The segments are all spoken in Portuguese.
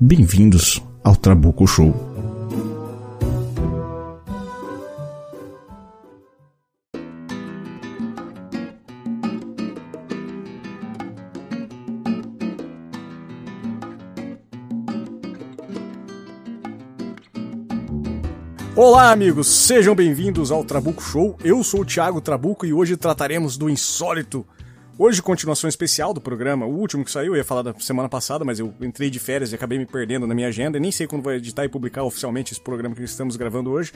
Bem-vindos ao Trabuco Show. Olá, amigos, sejam bem-vindos ao Trabuco Show. Eu sou o Thiago Trabuco e hoje trataremos do insólito. Hoje, continuação especial do programa, o último que saiu, eu ia falar da semana passada, mas eu entrei de férias e acabei me perdendo na minha agenda, nem sei quando vou editar e publicar oficialmente esse programa que estamos gravando hoje.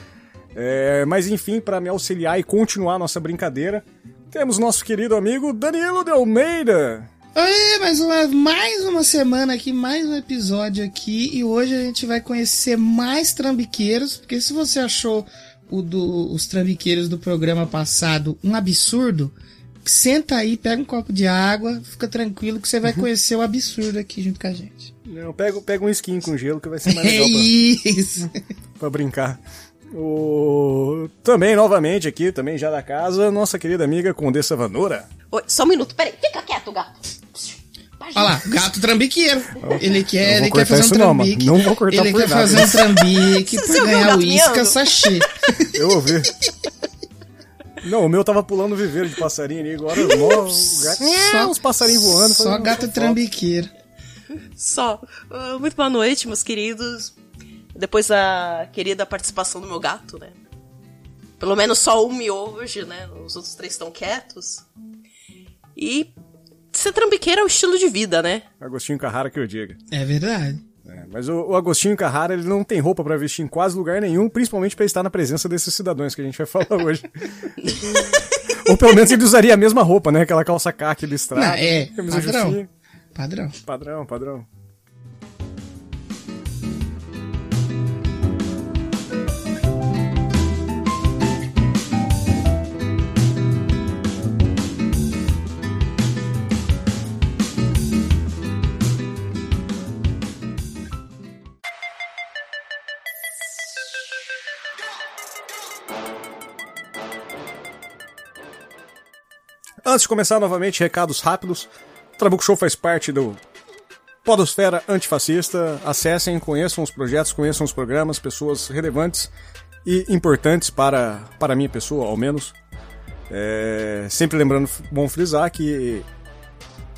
É, mas enfim, para me auxiliar e continuar nossa brincadeira, temos nosso querido amigo Danilo de Almeida. Oi, mais uma, mais uma semana aqui, mais um episódio aqui. E hoje a gente vai conhecer mais trambiqueiros, porque se você achou do, os trambiqueiros do programa passado um absurdo, senta aí, pega um copo de água, fica tranquilo que você vai conhecer o absurdo aqui junto com a gente. Não, pega, pega um skin com gelo que vai ser mais legal É pra, isso! pra brincar. O... Também, novamente, aqui, também já da casa, nossa querida amiga Condessa Vanora. Oi, só um minuto, peraí. Fica quieto, gato. Olha lá, gato trambiqueiro. Ele quer, Não vou ele quer cortar fazer um isso não, mano. trambique. Não vou cortar Ele por quer nada. fazer um trambique pra ganhar miando? sachê. Eu ouvi. Não, o meu tava pulando viveiro de passarinho ali, agora ó, o gato, Só- os passarinhos voando. Só gato trambiqueiro. Só. Ah, muito boa noite, meus queridos. Depois da querida participação do meu gato, né? Pelo menos só um miou hoje, né? Os outros três estão quietos. E ser trambiqueiro é o estilo de vida, né? Agostinho Carrara que eu diga. É verdade. Mas o, o Agostinho Carrara ele não tem roupa pra vestir em quase lugar nenhum, principalmente pra estar na presença desses cidadãos que a gente vai falar hoje. Ou pelo menos ele usaria a mesma roupa, né? Aquela calça caque listrada. Não, é, camisa padrão. justinha. Padrão. Padrão, padrão. Antes de começar novamente, recados rápidos. Trabuco Show faz parte do Podosfera Antifascista. Acessem, conheçam os projetos, conheçam os programas, pessoas relevantes e importantes para, para a minha pessoa, ao menos. É, sempre lembrando, bom frisar que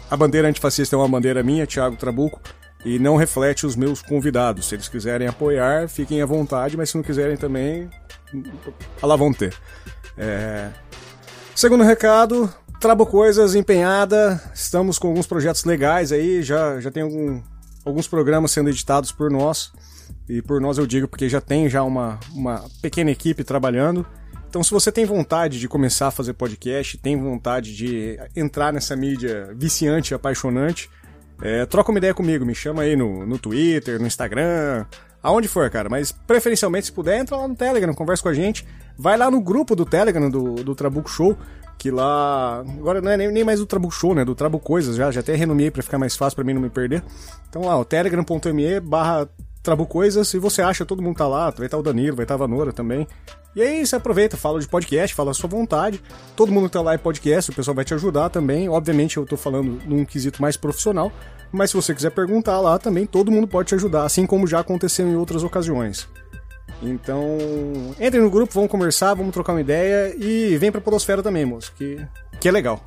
a bandeira antifascista é uma bandeira minha, Thiago Trabuco, e não reflete os meus convidados. Se eles quiserem apoiar, fiquem à vontade, mas se não quiserem também, lá vão ter. É, Segundo recado, Trabo Coisas empenhada, estamos com alguns projetos legais aí, já, já tem algum, alguns programas sendo editados por nós, e por nós eu digo porque já tem já uma, uma pequena equipe trabalhando. Então se você tem vontade de começar a fazer podcast, tem vontade de entrar nessa mídia viciante, apaixonante, é, troca uma ideia comigo, me chama aí no, no Twitter, no Instagram, aonde for, cara. Mas preferencialmente, se puder, entra lá no Telegram, conversa com a gente. Vai lá no grupo do Telegram do, do Trabuco Show, que lá. Agora não é nem, nem mais do Trabuco Show, né? Do Trabuco Coisas já. Já até renomeei pra ficar mais fácil pra mim não me perder. Então lá, o telegram.me barra Trabuco Coisas. E você acha, todo mundo tá lá. Vai estar o Danilo, vai estar a Vanora também. E aí você aproveita, fala de podcast, fala a sua vontade. Todo mundo tá lá em podcast, o pessoal vai te ajudar também. Obviamente eu tô falando num quesito mais profissional. Mas se você quiser perguntar lá também, todo mundo pode te ajudar, assim como já aconteceu em outras ocasiões. Então, entre no grupo, vamos conversar, vamos trocar uma ideia e vem pra Podosfera também, moço, que, que é legal.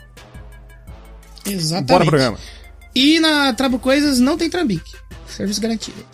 Exatamente. Bora pro programa. E na Trabo Coisas não tem trambique. Serviço garantido.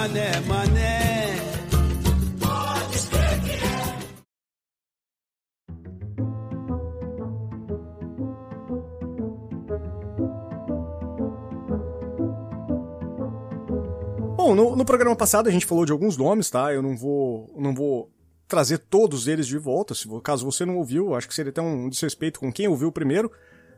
mané, mané. Pode. Bom, no, no programa passado a gente falou de alguns nomes, tá? Eu não vou, não vou trazer todos eles de volta. Se, caso você não ouviu, acho que seria até um desrespeito com quem ouviu primeiro.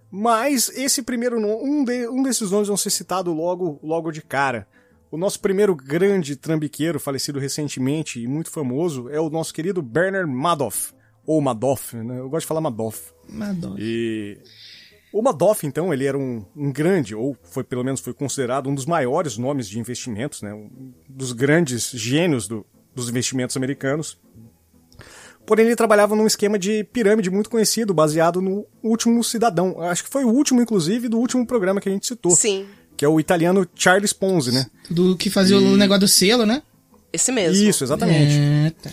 Mas esse primeiro um, de, um desses nomes vão ser citado logo, logo de cara. O nosso primeiro grande trambiqueiro, falecido recentemente e muito famoso, é o nosso querido Bernard Madoff. Ou Madoff, né? Eu gosto de falar Madoff. Madoff. E o Madoff, então, ele era um, um, grande, ou foi pelo menos foi considerado um dos maiores nomes de investimentos, né? Um dos grandes gênios do, dos investimentos americanos. Porém, ele trabalhava num esquema de pirâmide muito conhecido, baseado no Último Cidadão. Acho que foi o último, inclusive, do último programa que a gente citou. Sim. Que é o italiano Charles Ponzi, né? Do que fazia e... o negócio do selo, né? Esse mesmo. Isso, exatamente. É, tá.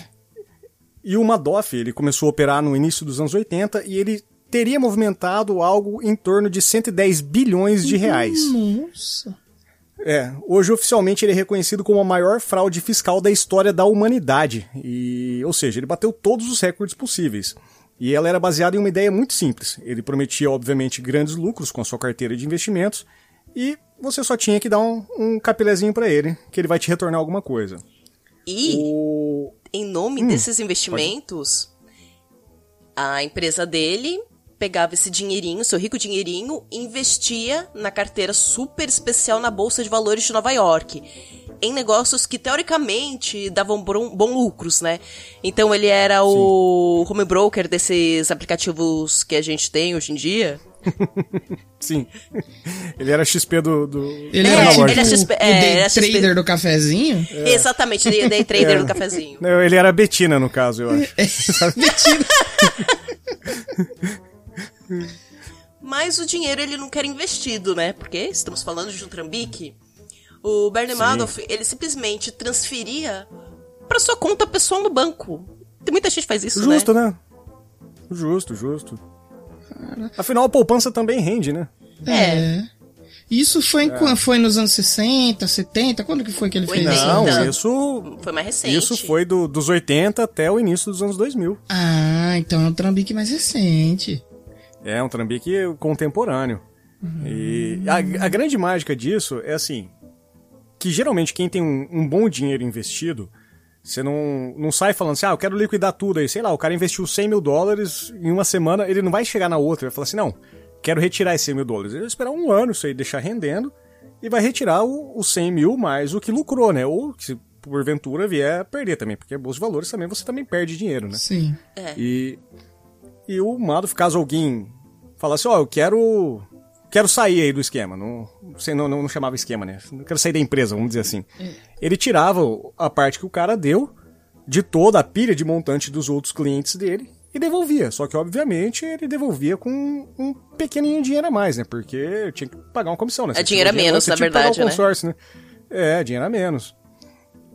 E o Madoff, ele começou a operar no início dos anos 80 e ele teria movimentado algo em torno de 110 bilhões de reais. Nossa. É, hoje oficialmente ele é reconhecido como a maior fraude fiscal da história da humanidade. E, ou seja, ele bateu todos os recordes possíveis. E ela era baseada em uma ideia muito simples. Ele prometia, obviamente, grandes lucros com a sua carteira de investimentos e você só tinha que dar um, um capilezinho para ele, que ele vai te retornar alguma coisa. E, o... em nome hum, desses investimentos, pode... a empresa dele pegava esse dinheirinho, seu rico dinheirinho, e investia na carteira super especial na Bolsa de Valores de Nova York. Em negócios que teoricamente davam bom, bom lucros, né? Então ele era o Sim. home broker desses aplicativos que a gente tem hoje em dia. Sim. Ele era XP do. do... Ele, é, era, tipo, ele XP, é, o day era trader XP... do cafezinho? É. Exatamente, ele é day trader é. do cafezinho. Não, ele era Betina, no caso, eu acho. Betina. Mas o dinheiro ele não quer investido, né? Porque estamos falando de um trambique. O Bernie Madoff, ele simplesmente transferia para sua conta pessoal no banco. Tem muita gente que faz isso, justo, né? né? Justo, justo. Afinal, a poupança também rende, né? É. Isso foi, em, é. foi nos anos 60, 70? Quando que foi que ele fez isso? Não, isso... Foi mais recente. Isso foi do, dos 80 até o início dos anos 2000. Ah, então é um trambique mais recente. É um trambique contemporâneo. Uhum. E a, a, grande mágica disso é assim, que geralmente quem tem um, um, bom dinheiro investido, você não, não sai falando assim, ah, eu quero liquidar tudo aí. Sei lá, o cara investiu 100 mil dólares em uma semana, ele não vai chegar na outra, vai falar assim, não, quero retirar esses 100 mil dólares. Ele vai esperar um ano isso aí, deixar rendendo, e vai retirar os 100 mil mais o que lucrou, né? Ou se porventura vier a perder também, porque bolsa de valores também você também perde dinheiro, né? Sim. É. E e o Madoff, caso alguém falasse, ó, oh, eu quero quero sair aí do esquema, não, não, não, não chamava esquema, né? Não quero sair da empresa, vamos dizer assim. É. Ele tirava a parte que o cara deu de toda a pilha de montante dos outros clientes dele e devolvia. Só que, obviamente, ele devolvia com um pequenininho dinheiro a mais, né? Porque tinha que pagar uma comissão, né? é dinheiro a menos, na verdade, né? né? É, dinheiro a menos.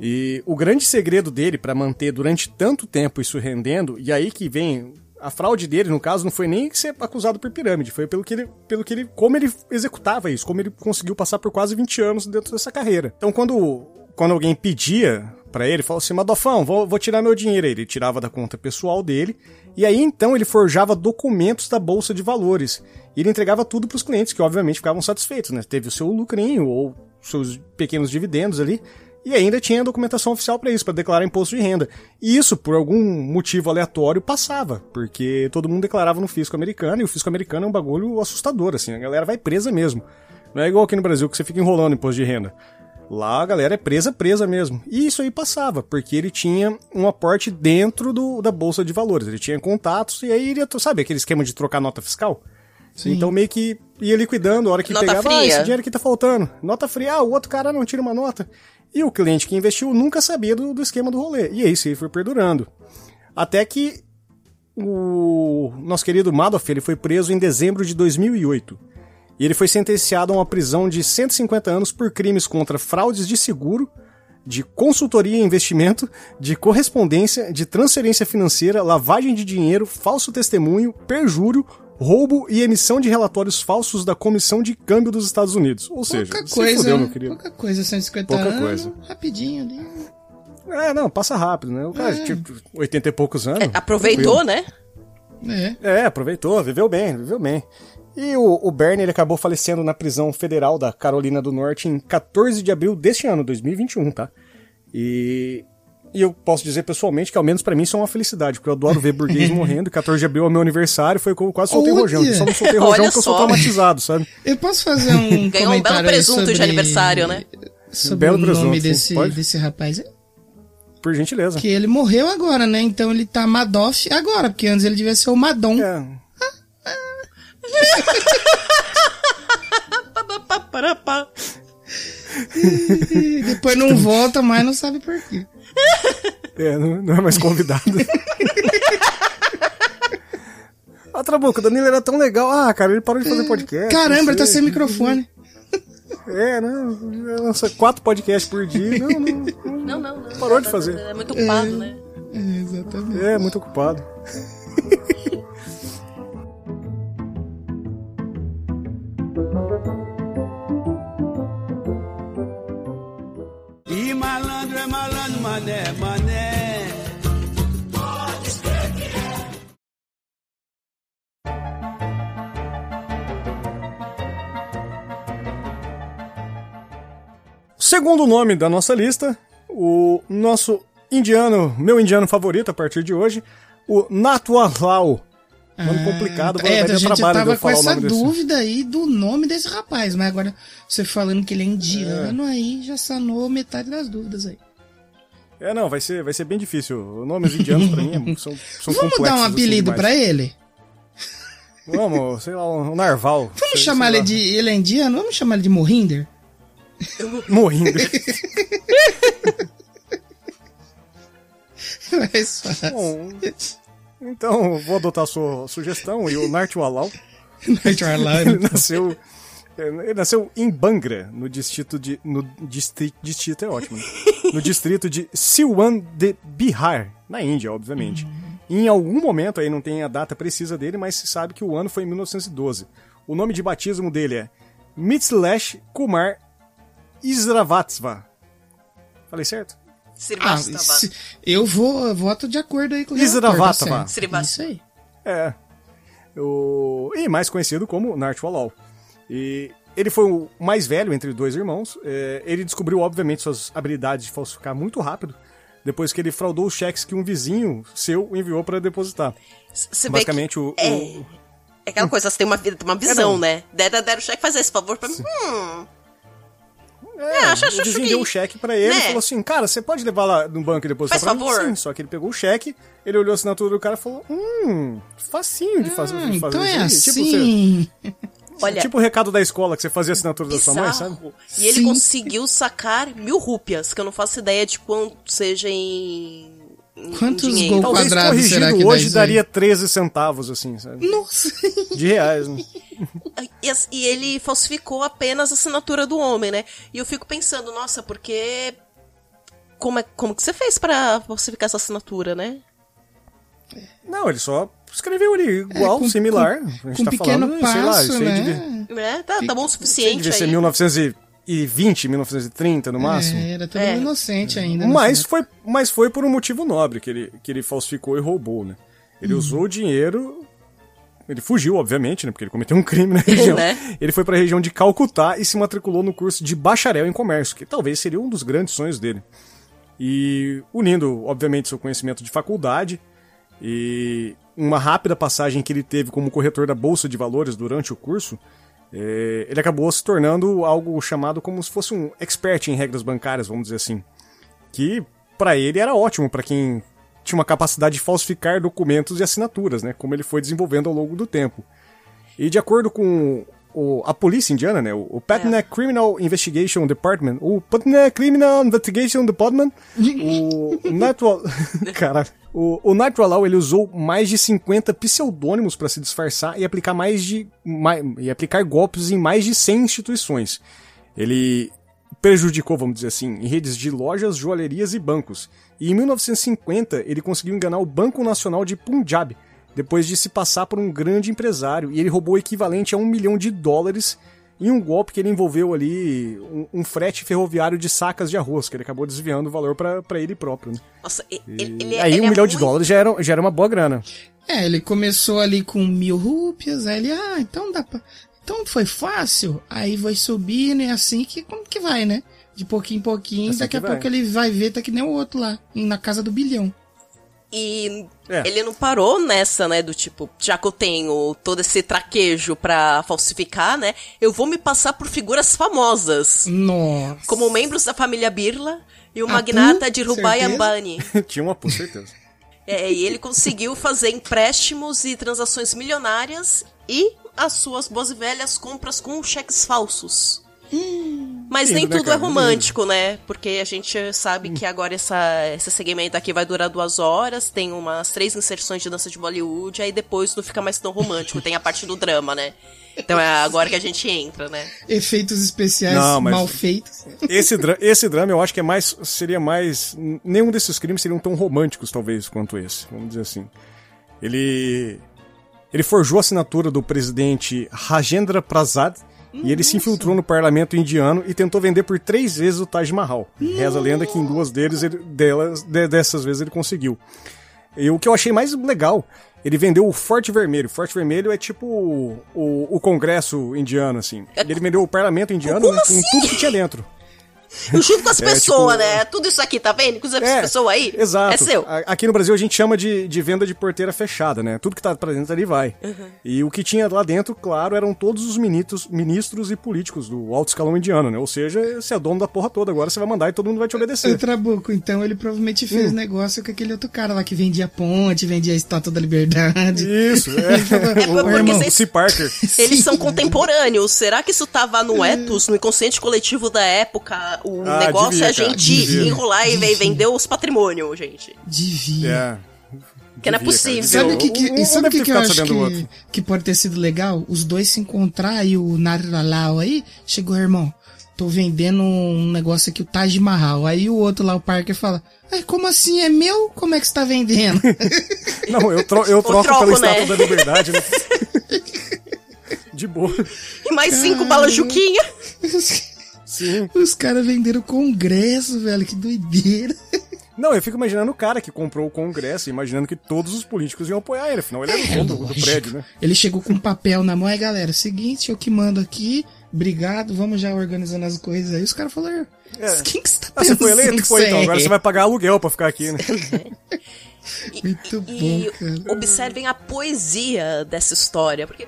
E o grande segredo dele para manter durante tanto tempo isso rendendo, e aí que vem a fraude dele, no caso, não foi nem ser acusado por pirâmide, foi pelo que ele, pelo que ele, como ele executava isso, como ele conseguiu passar por quase 20 anos dentro dessa carreira. Então, quando, quando alguém pedia para ele, falou assim, Madofão, vou, vou tirar meu dinheiro. Ele tirava da conta pessoal dele, e aí então ele forjava documentos da bolsa de valores. E ele entregava tudo para os clientes, que obviamente ficavam satisfeitos, né? Teve o seu lucrinho ou seus pequenos dividendos ali, e ainda tinha documentação oficial para isso, para declarar imposto de renda. E isso, por algum motivo aleatório, passava, porque todo mundo declarava no fisco americano, e o fisco americano é um bagulho assustador, assim, a galera vai presa mesmo. Não é igual aqui no Brasil que você fica enrolando imposto de renda. Lá a galera é presa, presa mesmo. E isso aí passava, porque ele tinha um aporte dentro do, da Bolsa de Valores. Ele tinha contatos e aí ele, sabe aquele esquema de trocar nota fiscal? Sim. Então meio que ia liquidando, a hora que nota pegava, fria. ah, esse dinheiro aqui tá faltando. Nota fria, ah, o outro cara não tira uma nota. E o cliente que investiu nunca sabia do, do esquema do rolê. E aí isso foi perdurando. Até que o nosso querido Madoff ele foi preso em dezembro de 2008. E ele foi sentenciado a uma prisão de 150 anos por crimes contra fraudes de seguro, de consultoria e investimento, de correspondência, de transferência financeira, lavagem de dinheiro, falso testemunho, perjúrio, roubo e emissão de relatórios falsos da Comissão de Câmbio dos Estados Unidos. Ou seja, pouca coisa, fudeu, meu querido. Pouca coisa, 150 pouca anos, coisa. rapidinho ali. É, não, passa rápido, né? O cara, é. tipo, 80 e poucos anos. É, aproveitou, tranquilo. né? É. é, aproveitou, viveu bem, viveu bem. E o, o Bernie ele acabou falecendo na prisão federal da Carolina do Norte em 14 de abril deste ano, 2021, tá? E, e eu posso dizer pessoalmente que, ao menos pra mim, isso é uma felicidade, porque eu adoro ver burguês morrendo. E 14 de abril é o meu aniversário, foi que eu quase soltei Olha! rojão. Eu só não soltei rojão porque eu sou traumatizado, sabe? Eu posso fazer um Ganhou um belo presunto de sobre- aniversário, né? Sobre Belo o nome presunto, sim. desse, Pode? desse rapaz? Por gentileza. Que ele morreu agora, né? Então ele tá Madoff agora, porque antes ele devia ser o Madon. É, E depois não volta mais, não sabe por quê. é, não, não é mais convidado. Ah, Trabuco, o Danilo era tão legal. Ah, cara, ele parou de fazer podcast. Caramba, não ele tá sem microfone. É, né? Lança quatro podcasts por dia. Não, não, não. Não, não, não. Parou de fazer. É muito ocupado, né? É, exatamente. É, muito ocupado. E malandro é malandro, mané, mané. Segundo nome da nossa lista, o nosso indiano, meu indiano favorito a partir de hoje, o Natualau. Nome complicado, vai, É, vai a gente trabalho tava com essa desse. dúvida aí do nome desse rapaz, mas agora você falando que ele é indiano, aí já sanou metade das dúvidas aí. É, não, vai ser, vai ser bem difícil. Nomes indianos pra mim é- são, são Vamos dar um assim, apelido demais. pra ele? Vamos, sei lá, um Narval. Vamos sei- chamar sei ele de. Ele é indiano? Vamos chamar ele de Mohinder? Morrindo. Mais fácil. Bom, então, vou adotar a sua sugestão e o Airline. Ele nasceu, ele nasceu em Bangra, no distrito de. No distrito, distrito é ótimo. né? No distrito de Silwan de Bihar, na Índia, obviamente. Em algum momento, aí não tem a data precisa dele, mas se sabe que o ano foi em 1912. O nome de batismo dele é Mitslash Kumar Isravatsva. Falei certo? Ah, Srivastava. se- eu vou, eu voto de acordo aí com o tá. Srivastava. Isso aí. É. O... E mais conhecido como Nartwalal. E ele foi o mais velho entre dois irmãos. É, Ele descobriu, obviamente, suas habilidades de falsificar muito rápido. Depois que ele fraudou os cheques que um vizinho seu enviou para depositar. Você Basicamente, o, é, o- é aquela coisa, você tem uma, vida- uma visão, não. né? Deram, o cheque, faz esse favor pra mim. Hum, É, acho- acho o vizinho que- deu o cheque pra ele e né? falou assim, cara, você pode levar lá no banco e depositar Faz pra mim? favor. Sim, só que ele pegou o cheque, ele olhou a assinatura do cara e falou, hum, facinho de fazer, Ah, de fazer então é isso aí. Tipo, você- assim. olha, tipo o recado da escola que você fazia a assinatura da sua mãe, bizarro. sabe? E ele Sim. conseguiu sacar mil rúpias, que eu não faço ideia de quanto seja em. Quantos dinheiro. gol Talvez quadrado corrigido será que hoje aí? daria 13 centavos, assim, sabe? Nossa. De reais, né? E, e ele falsificou apenas a assinatura do homem, né? E eu fico pensando, nossa, porque. Como, é, como que você fez pra falsificar essa assinatura, né? Não, ele só escreveu ali igual, É, com- similar. com- a gente com tá pequeno falando, sei lá, passo, isso aí né? devia, É, tá, tá bom o aí suficiente devia ser aí. 1920, 1930 no máximo. É, era todo É. inocente ainda. né? Mas foi, mas foi por um motivo nobre que ele, que ele falsificou e roubou, né? Ele Uhum. usou o dinheiro. Ele fugiu, obviamente, né? Porque ele cometeu um crime na região. Né? Ele foi para a região de Calcutá e se matriculou no curso de bacharel em comércio, que talvez seria um dos grandes sonhos dele. E unindo, obviamente, seu conhecimento de faculdade e uma rápida passagem que ele teve como corretor da Bolsa de Valores durante o curso, ele acabou se tornando algo chamado como se fosse um expert em regras bancárias, vamos dizer assim. Que para ele era ótimo para quem tinha uma capacidade de falsificar documentos e assinaturas, né? Como ele foi desenvolvendo ao longo do tempo. E de acordo com o- a polícia indiana, né, o, o Patna Criminal Investigation Department, o Patna Criminal Investigation Department, o Nightwall, caralho, o, o ele usou mais de 50 pseudônimos para se disfarçar e aplicar mais de mai- e aplicar golpes em mais de 100 instituições. Ele prejudicou, vamos dizer assim, em redes de lojas, joalherias e bancos. E em 1950 ele conseguiu enganar o Banco Nacional de Punjab, depois de se passar por um grande empresário, e ele roubou o equivalente a um milhão de dólares em um golpe que ele envolveu ali um, um frete ferroviário de sacas de arroz, que ele acabou desviando o valor pra pra ele próprio. Né? Nossa, e- ele, ele é- aí ele um é milhão de muito- dólares já era, já era uma boa grana. É, ele começou ali com mil rúpias, aí ele, ah, então dá pra. Então foi fácil. Aí vai subindo e é assim que como que vai, né? De pouquinho em pouquinho, Assim daqui a vai. pouco ele vai ver, tá que nem o outro lá, na casa do bilhão. E É. ele não parou nessa, né? Do tipo, já que eu tenho todo esse traquejo pra falsificar, né? Eu vou me passar por figuras famosas. Nossa. Como membros da família Birla e o Apu, magnata de Rubai certeza. Ambani. Tinha uma por certeza. É, e ele conseguiu fazer empréstimos e transações milionárias e as suas boas e velhas compras com cheques falsos. Mas nem né, tudo é romântico, né? Porque a gente sabe que agora essa, esse segmento aqui vai durar duas horas, tem umas três inserções de dança de Bollywood, aí depois não fica mais tão romântico, tem a parte do drama, né? Então é agora que a gente entra, né? Efeitos especiais Não, mas- mal feitos. Esse, dra- esse drama eu acho que é mais. Seria mais. Nenhum desses crimes seriam tão românticos, talvez, quanto esse. Vamos dizer assim. Ele. Ele forjou a assinatura do presidente Rajendra Prasad e ele se infiltrou no parlamento indiano e tentou vender por três vezes o Taj Mahal. Reza a lenda que em duas deles ele- delas, de- dessas vezes ele conseguiu. E o que eu achei mais legal, ele vendeu o Forte Vermelho. Forte Vermelho é tipo o, o, o Congresso indiano, assim. É Ele vendeu o parlamento indiano né, com assim? tudo que tinha dentro. Junto com as É, pessoas, tipo- né? Tudo isso aqui, tá vendo? Com as pessoas aí. Exato. É seu. Aqui no Brasil a gente chama de, de venda de porteira fechada, né? Tudo que tá pra dentro ali vai. Uhum. E o que tinha lá dentro, claro, eram todos os ministros, ministros e políticos do alto escalão indiano, né? Ou seja, você é dono da porra toda, agora você vai mandar e todo mundo vai te O obedecer. Trabuco, então ele provavelmente fez Hum. negócio com aquele outro cara lá que vendia ponte, vendia a estátua da liberdade. Isso, é. Ô, porque irmão, vocês- C. Parker. Eles são contemporâneos. Será que isso tava no ethos, no inconsciente coletivo da época? O Ah, negócio devia, é a gente devia. enrolar e ve- vender os patrimônios, gente. Devia. É. Que não é Devia, possível. cara, Sabe devia. o que, que, Um- e sabe que, que eu acho que, que pode ter sido legal? Os dois se encontrar e o Naralau aí chegou, irmão. Tô vendendo um negócio aqui, o Taj Mahal. Aí o outro lá, o Parker, fala: "Ai, como assim? É meu? Como é que você tá vendendo? Não, eu, tro eu troco troco, pela né? estátua da liberdade, né? De boa. E mais cinco balas Juquinha. Sim. Os caras venderam congresso, velho. Que doideira. Não, eu fico imaginando o cara que comprou o Congresso, imaginando que todos os políticos iam apoiar ele, afinal ele era o dono do, prédio, né? Ele chegou com um papel na mão, aí galera, seguinte, eu que mando aqui, obrigado, vamos já organizando as coisas aí. Os caras falaram, É. quem que você tá Ah, você foi pensando eleito? que Foi, então. é?" Agora você vai pagar aluguel pra ficar aqui, né? Muito bom, E cara. observem a poesia dessa história. Porque,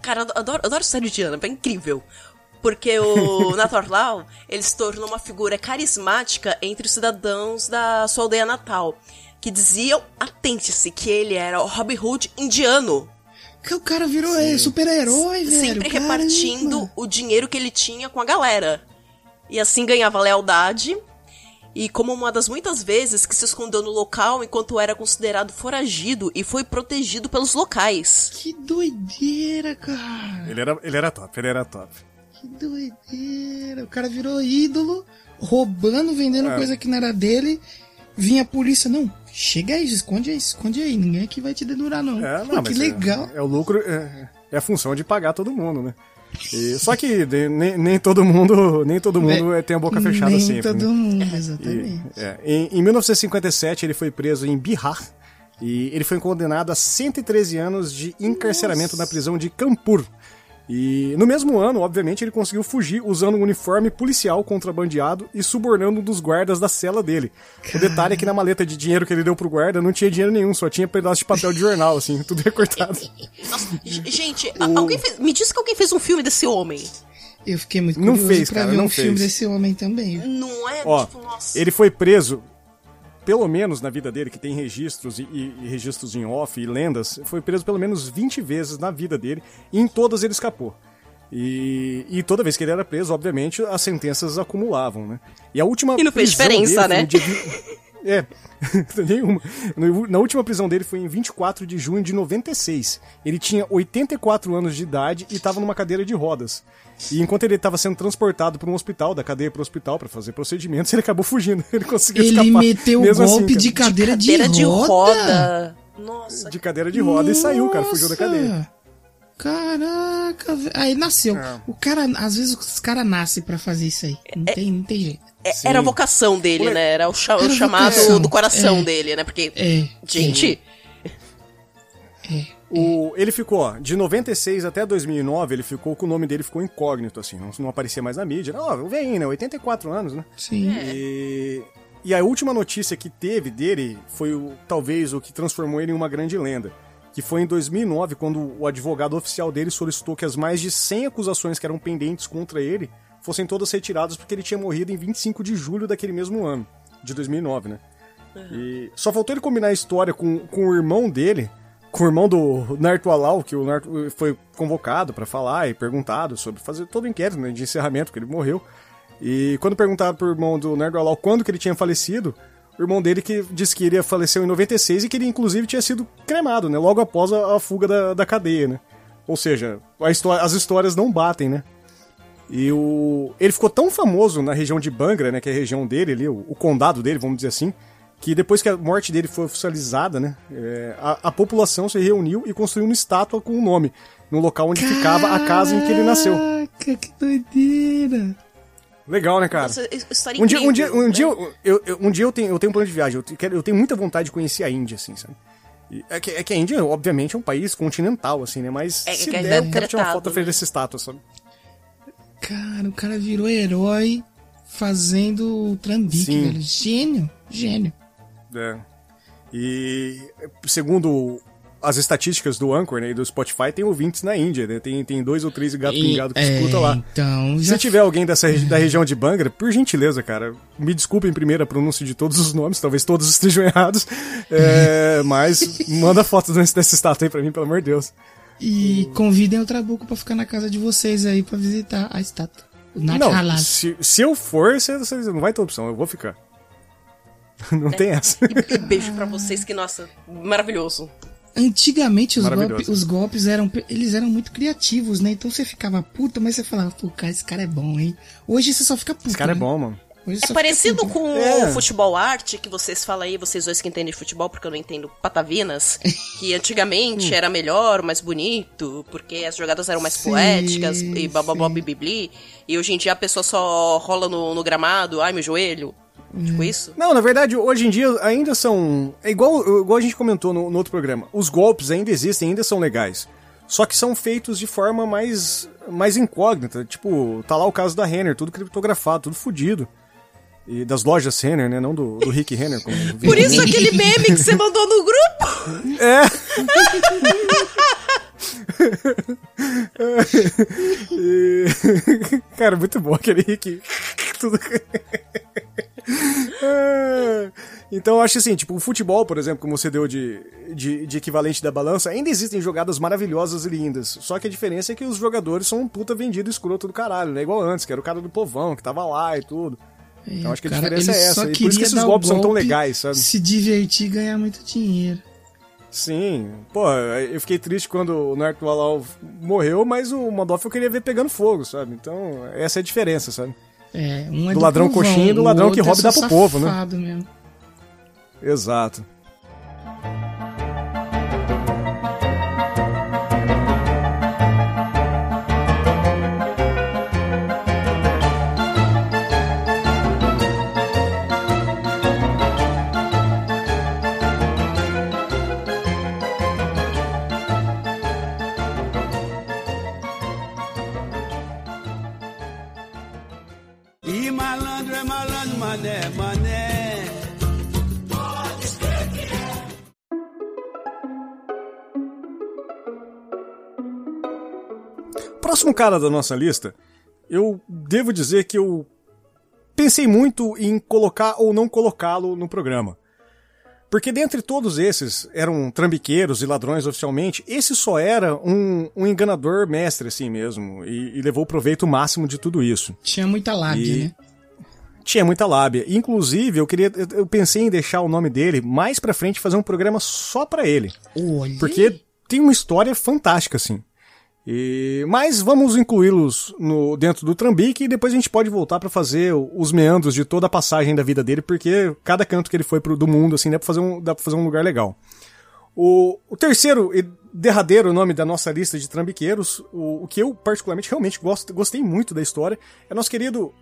cara, eu adoro, eu adoro série de Ana, é incrível. Porque o Natorlau, ele se tornou uma figura carismática entre os cidadãos da sua aldeia natal. Que diziam, atente-se, que ele era o Robin Hood indiano. Que o cara virou é, super-herói, velho. sempre caramba. repartindo o dinheiro que ele tinha com a galera. E assim ganhava lealdade. E como uma das muitas vezes que se escondeu no local enquanto era considerado foragido e foi protegido pelos locais. Que doideira, cara. Ele era, ele era top, ele era top. Que doideira. O cara virou ídolo, roubando, vendendo É. coisa que não era dele. Vinha a polícia, não, chega aí, esconde aí, esconde aí. Ninguém aqui vai te dedurar, não. É, Pô, não, que mas é- legal. É, o lucro, é, é a função de pagar todo mundo, né? E- só que de- nem, nem todo mundo, nem todo mundo é, tem a boca fechada Nem sempre. todo né? mundo, E, exatamente. é, em, em 1957 ele foi preso em Bihar e ele foi condenado a 113 anos de encarceramento na prisão de Kanpur. E no mesmo ano, obviamente, ele conseguiu fugir usando um uniforme policial contrabandeado e subornando um dos guardas da cela dele. O detalhe é que na maleta de dinheiro que ele deu pro guarda não tinha dinheiro nenhum, só tinha pedaço de papel de jornal, assim, tudo recortado. Nossa, gente, alguém fez- me diz que alguém fez um filme desse homem. Eu fiquei muito Não curioso fez, pra cara, ver não um filme fez. desse homem também. Não é? Ó, tipo, nossa. ele foi preso, pelo menos na vida dele, que tem registros e, e- registros em off e lendas, foi preso pelo menos 20 vezes na vida dele e em todas ele escapou. E, e toda vez que ele era preso, obviamente, as sentenças acumulavam, né? E a última E não fez diferença, né? dia É, nenhuma. Na última prisão dele foi em 24 de junho de 96. Ele tinha 84 anos de idade e estava numa cadeira de rodas. E enquanto ele estava sendo transportado para um hospital, da cadeia para o hospital para fazer procedimentos, ele acabou fugindo. Ele conseguiu Ele escapar. meteu o mesmo golpe assim, de cadeira de, Cadeira de roda. roda. Nossa. de cadeira de roda e saiu, cara, fugiu da Nossa. cadeia. Caraca, velho. Aí nasceu. É. O cara, às vezes os caras nascem pra fazer isso aí. Não, tem, não tem jeito. É- era a vocação dele, né? Era o, cha- o Era a chamado vocação, do coração é. dele, né? Porque, É. O, ele ficou, ó, de 96 até 2009, ele ficou com o nome dele ficou incógnito, assim, não, não aparecia mais na mídia. Ó, oh, vem, né? 84 anos, né? Sim. E, e a última notícia que teve dele foi o, talvez o que transformou ele em uma grande lenda. Que foi em 2009, quando o advogado oficial dele solicitou que as mais de 100 acusações que eram pendentes contra ele fossem todas retiradas porque ele tinha morrido em 25 de julho daquele mesmo ano, de 2009, né? E só faltou ele combinar a história com, com o irmão dele, com o irmão do Narto Alal, que o Narto foi convocado pra falar e perguntado sobre fazer todo o inquérito né, de encerramento, que ele morreu. E quando perguntaram pro irmão do Nardo Alal quando que ele tinha falecido, o irmão dele que disse que ele faleceu em 96 e que ele inclusive tinha sido cremado, né? Logo após a, a fuga da, da cadeia, né? Ou seja, as histórias não batem, né? E o... ele ficou tão famoso na região de Bangra, né? Que é a região dele ali, o, o condado dele, vamos dizer assim, que depois que a morte dele foi oficializada, né? é, a, a população se reuniu e construiu uma estátua com o nome, no local onde ficava a casa em que ele nasceu. Caraca, que doideira. Legal, né, cara? nossa, história Um dia, um dia, um né? dia, eu, eu- eu- um dia eu tenho, eu tenho um plano de viagem. Eu, quero, eu tenho muita vontade de conhecer a Índia, assim, sabe? E É que, é que a Índia, obviamente, é um país continental, assim, né? Mas É, se que é der, eu quero tirar uma foto à frente né? dessa estátua, sabe? Cara, o cara virou herói fazendo o trambique, Sim. velho. Gênio, gênio. É. E segundo as estatísticas do Anchor né, e do Spotify, tem ouvintes na Índia, né? Tem, tem dois ou três gato E- pingado que é, escuta lá. Então, Se tiver alguém dessa regi- da região de Bangra, por gentileza, cara, me desculpem primeiro a pronúncia de todos os nomes, talvez todos estejam errados, é, mas manda foto dessa estátua aí pra mim, pelo amor de Deus. E convidem o Trabuco pra ficar na casa de vocês aí pra visitar a estátua. Não, se, se eu for, você não vai ter opção, eu vou ficar. Não tem essa. E, e beijo pra vocês, que, nossa, maravilhoso. Antigamente os, golpe- os golpes eram eles eram muito criativos, né? Então você ficava puta, mas você falava, pô, cara, esse cara é bom, hein? Hoje você só fica puta. Esse cara é né? bom, mano. Hoje É parecido com É. o futebol arte que vocês falam aí, vocês dois que entendem de futebol, porque eu não entendo patavinas, que antigamente era melhor, mais bonito, porque as jogadas eram mais Sim, poéticas e bababó sim. bibibli, e hoje em dia a pessoa só rola no, no gramado, ai meu joelho, Hum. Tipo isso. Não, na verdade, hoje em dia ainda são. É igual, igual a gente comentou no, no outro programa. Os golpes ainda existem, ainda são legais. Só que são feitos de forma mais, mais incógnita. Tipo, tá lá o caso da Renner, tudo criptografado, tudo fudido. E das lojas Renner, né? Não do, do Rick Renner. Como Por isso aquele meme que você mandou no grupo! É! E- Cara, muito bom aquele Rick. Tudo... É. Então eu acho assim, tipo, o futebol, por exemplo, como você deu de, de, de equivalente da balança, ainda existem jogadas maravilhosas e lindas. Só que a diferença é que os jogadores são um puta vendido escroto do caralho, né? Igual antes, que era o cara do povão, que tava lá e tudo. Então acho que a Cara, diferença é essa. E por isso que esses golpes são tão golpe, legais, sabe? Se divertir e ganhar muito dinheiro. Sim, pô, eu fiquei triste quando o Narco Lalau morreu, mas o Modoff eu queria ver pegando fogo, sabe? Então, essa é a diferença, sabe? É, um é Do ladrão povão, coxinha e do ladrão que outro rouba e é dá pro povo, né? Mesmo. Exato. Próximo cara da nossa lista, eu devo dizer que eu pensei muito em colocar ou não colocá-lo no programa. Porque dentre todos esses, eram trambiqueiros e ladrões oficialmente, esse só era um, um enganador mestre assim mesmo, e, e levou proveito máximo de tudo isso. Tinha muita lábia, E- né? Tinha muita lábia. Inclusive, eu queria. eu- pensei em deixar o nome dele mais pra frente e fazer um programa só pra ele. Olha. Porque tem uma história fantástica, assim. E, mas vamos incluí-los no dentro do Trambique e depois a gente pode voltar pra fazer os meandros de toda a passagem da vida dele, porque cada canto que ele foi pro, do mundo, assim, dá pra fazer um, fazer um lugar legal. O, o terceiro e derradeiro nome da nossa lista de trambiqueiros, o, o que eu particularmente realmente gosto, gostei muito da história, é nosso querido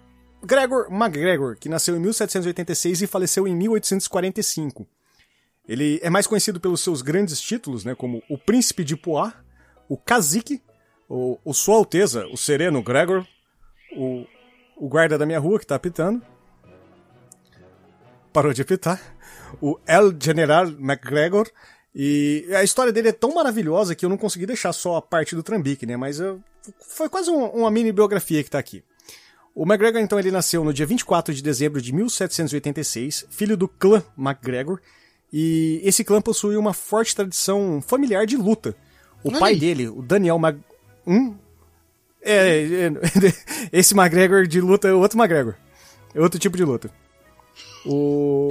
Gregor MacGregor, que nasceu em 1786 e faleceu em 1845. Ele é mais conhecido pelos seus grandes títulos, né, como o Príncipe de Poix, o Cacique, o, o Sua Alteza, o Sereno Gregor, o, o guarda da minha rua que tá apitando. Parou de apitar. O El General MacGregor. E a história dele é tão maravilhosa que eu não consegui deixar só a parte do Trambique, né? Mas eu, foi quase um, uma mini biografia que tá aqui. O MacGregor, então, ele nasceu no dia 24 de dezembro de 1786, filho do clã MacGregor, e esse clã possui uma forte tradição familiar de luta. O pai dele, o Daniel Mag... Hum? É, é, esse McGregor de luta é outro McGregor. É outro tipo de luta. O...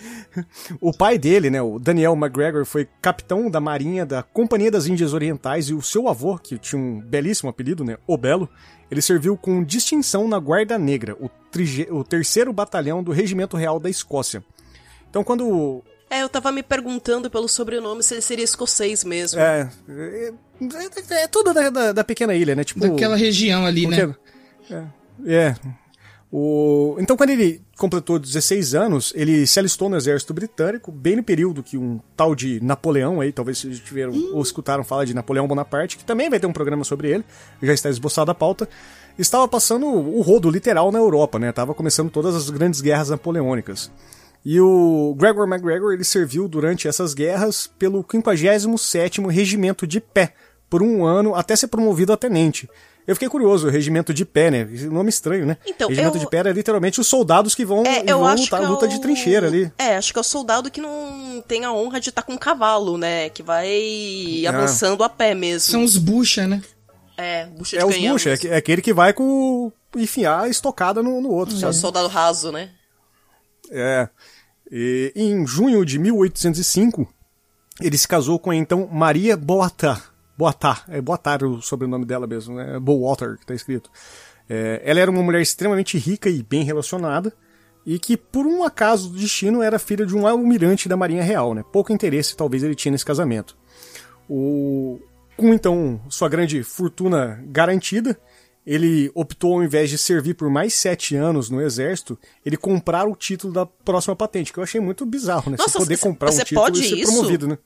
o pai dele, né, o Daniel McGregor, foi capitão da marinha da Companhia das Índias Orientais e o seu avô, que tinha um belíssimo apelido, né, o Belo, ele serviu com distinção na Guarda Negra, o, trige... o terceiro batalhão do Regimento Real da Escócia. Então quando é, eu tava me perguntando pelo sobrenome se ele seria escocês mesmo. É. É, é, é tudo da, da, da, pequena ilha, né? Tipo, Daquela região ali, né? É. é. O... Então, quando ele completou 16 anos, ele se alistou no exército britânico, bem no período que um tal de Napoleão aí, talvez vocês tiveram hum. ou escutaram falar de Napoleão Bonaparte, que também vai ter um programa sobre ele, já está esboçado a pauta, estava passando o rodo literal na Europa, né? Tava começando todas as grandes guerras napoleônicas. E o Gregor MacGregor ele serviu durante essas guerras pelo 57º Regimento de Pé, por um ano até ser promovido a tenente. Eu fiquei curioso, o regimento de pé, né? Nome estranho, né? Então, regimento eu... de pé é literalmente os soldados que vão, é, vão lutar, é luta o... de trincheira ali. É, acho que é o soldado que não tem a honra de estar com um cavalo, né? Que vai ah. avançando a pé mesmo. São os bucha, né? É, bucha é de os bucha, é, é, aquele que vai com enfiar a estocada no, no outro. É o soldado raso, né? É. E, em junho de 1805, ele se casou com a então Maria Boatá. Boatá, é Boatá o sobrenome dela mesmo, né? Bowater, que está escrito. É, ela era uma mulher extremamente rica e bem relacionada, e que, por um acaso do destino, era filha de um almirante da Marinha Real, né? Pouco interesse talvez ele tinha nesse casamento. O... Com então sua grande fortuna garantida, ele optou, ao invés de servir por mais sete anos no exército, ele comprar o título da próxima patente, que eu achei muito bizarro, né? Nossa, você poder comprar um título e ser isso? promovido, né?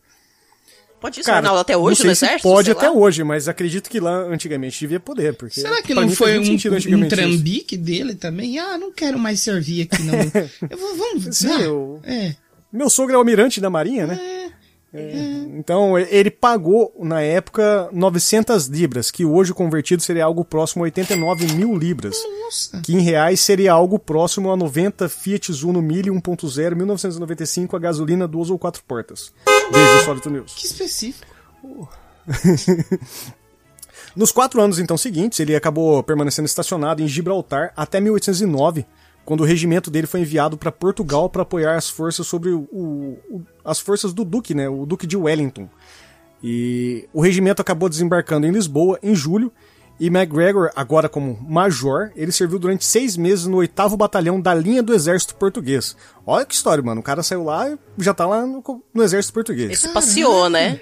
Pode isso, Cara, Arnaldo, até hoje no exército? pode até lá. hoje, mas acredito que lá antigamente devia poder, porque... Será que não foi um, um trambique isso. dele também? Ah, não quero mais servir aqui, não. eu vou, vamos... Sim, ah, eu... é. Meu sogro é almirante da marinha, né? É. É, então, ele pagou, na época, 900 libras, que hoje convertido seria algo próximo a 89 mil libras. Nossa. Que em reais seria algo próximo a 90 Fiat Uno Mille 1.0 1995 a gasolina duas ou quatro portas. Desde o Solito News. Que específico. Nos quatro anos então seguintes, ele acabou permanecendo estacionado em Gibraltar até 1809, quando o regimento dele foi enviado para Portugal para apoiar as forças sobre o, o, as forças do Duque, né, o Duque de Wellington. E o regimento acabou desembarcando em Lisboa em julho e MacGregor, agora como major, ele serviu durante seis meses no oitavo batalhão da linha do exército português. Olha que história, mano. O cara saiu lá e já tá lá no, no exército português. Esse passeou, né?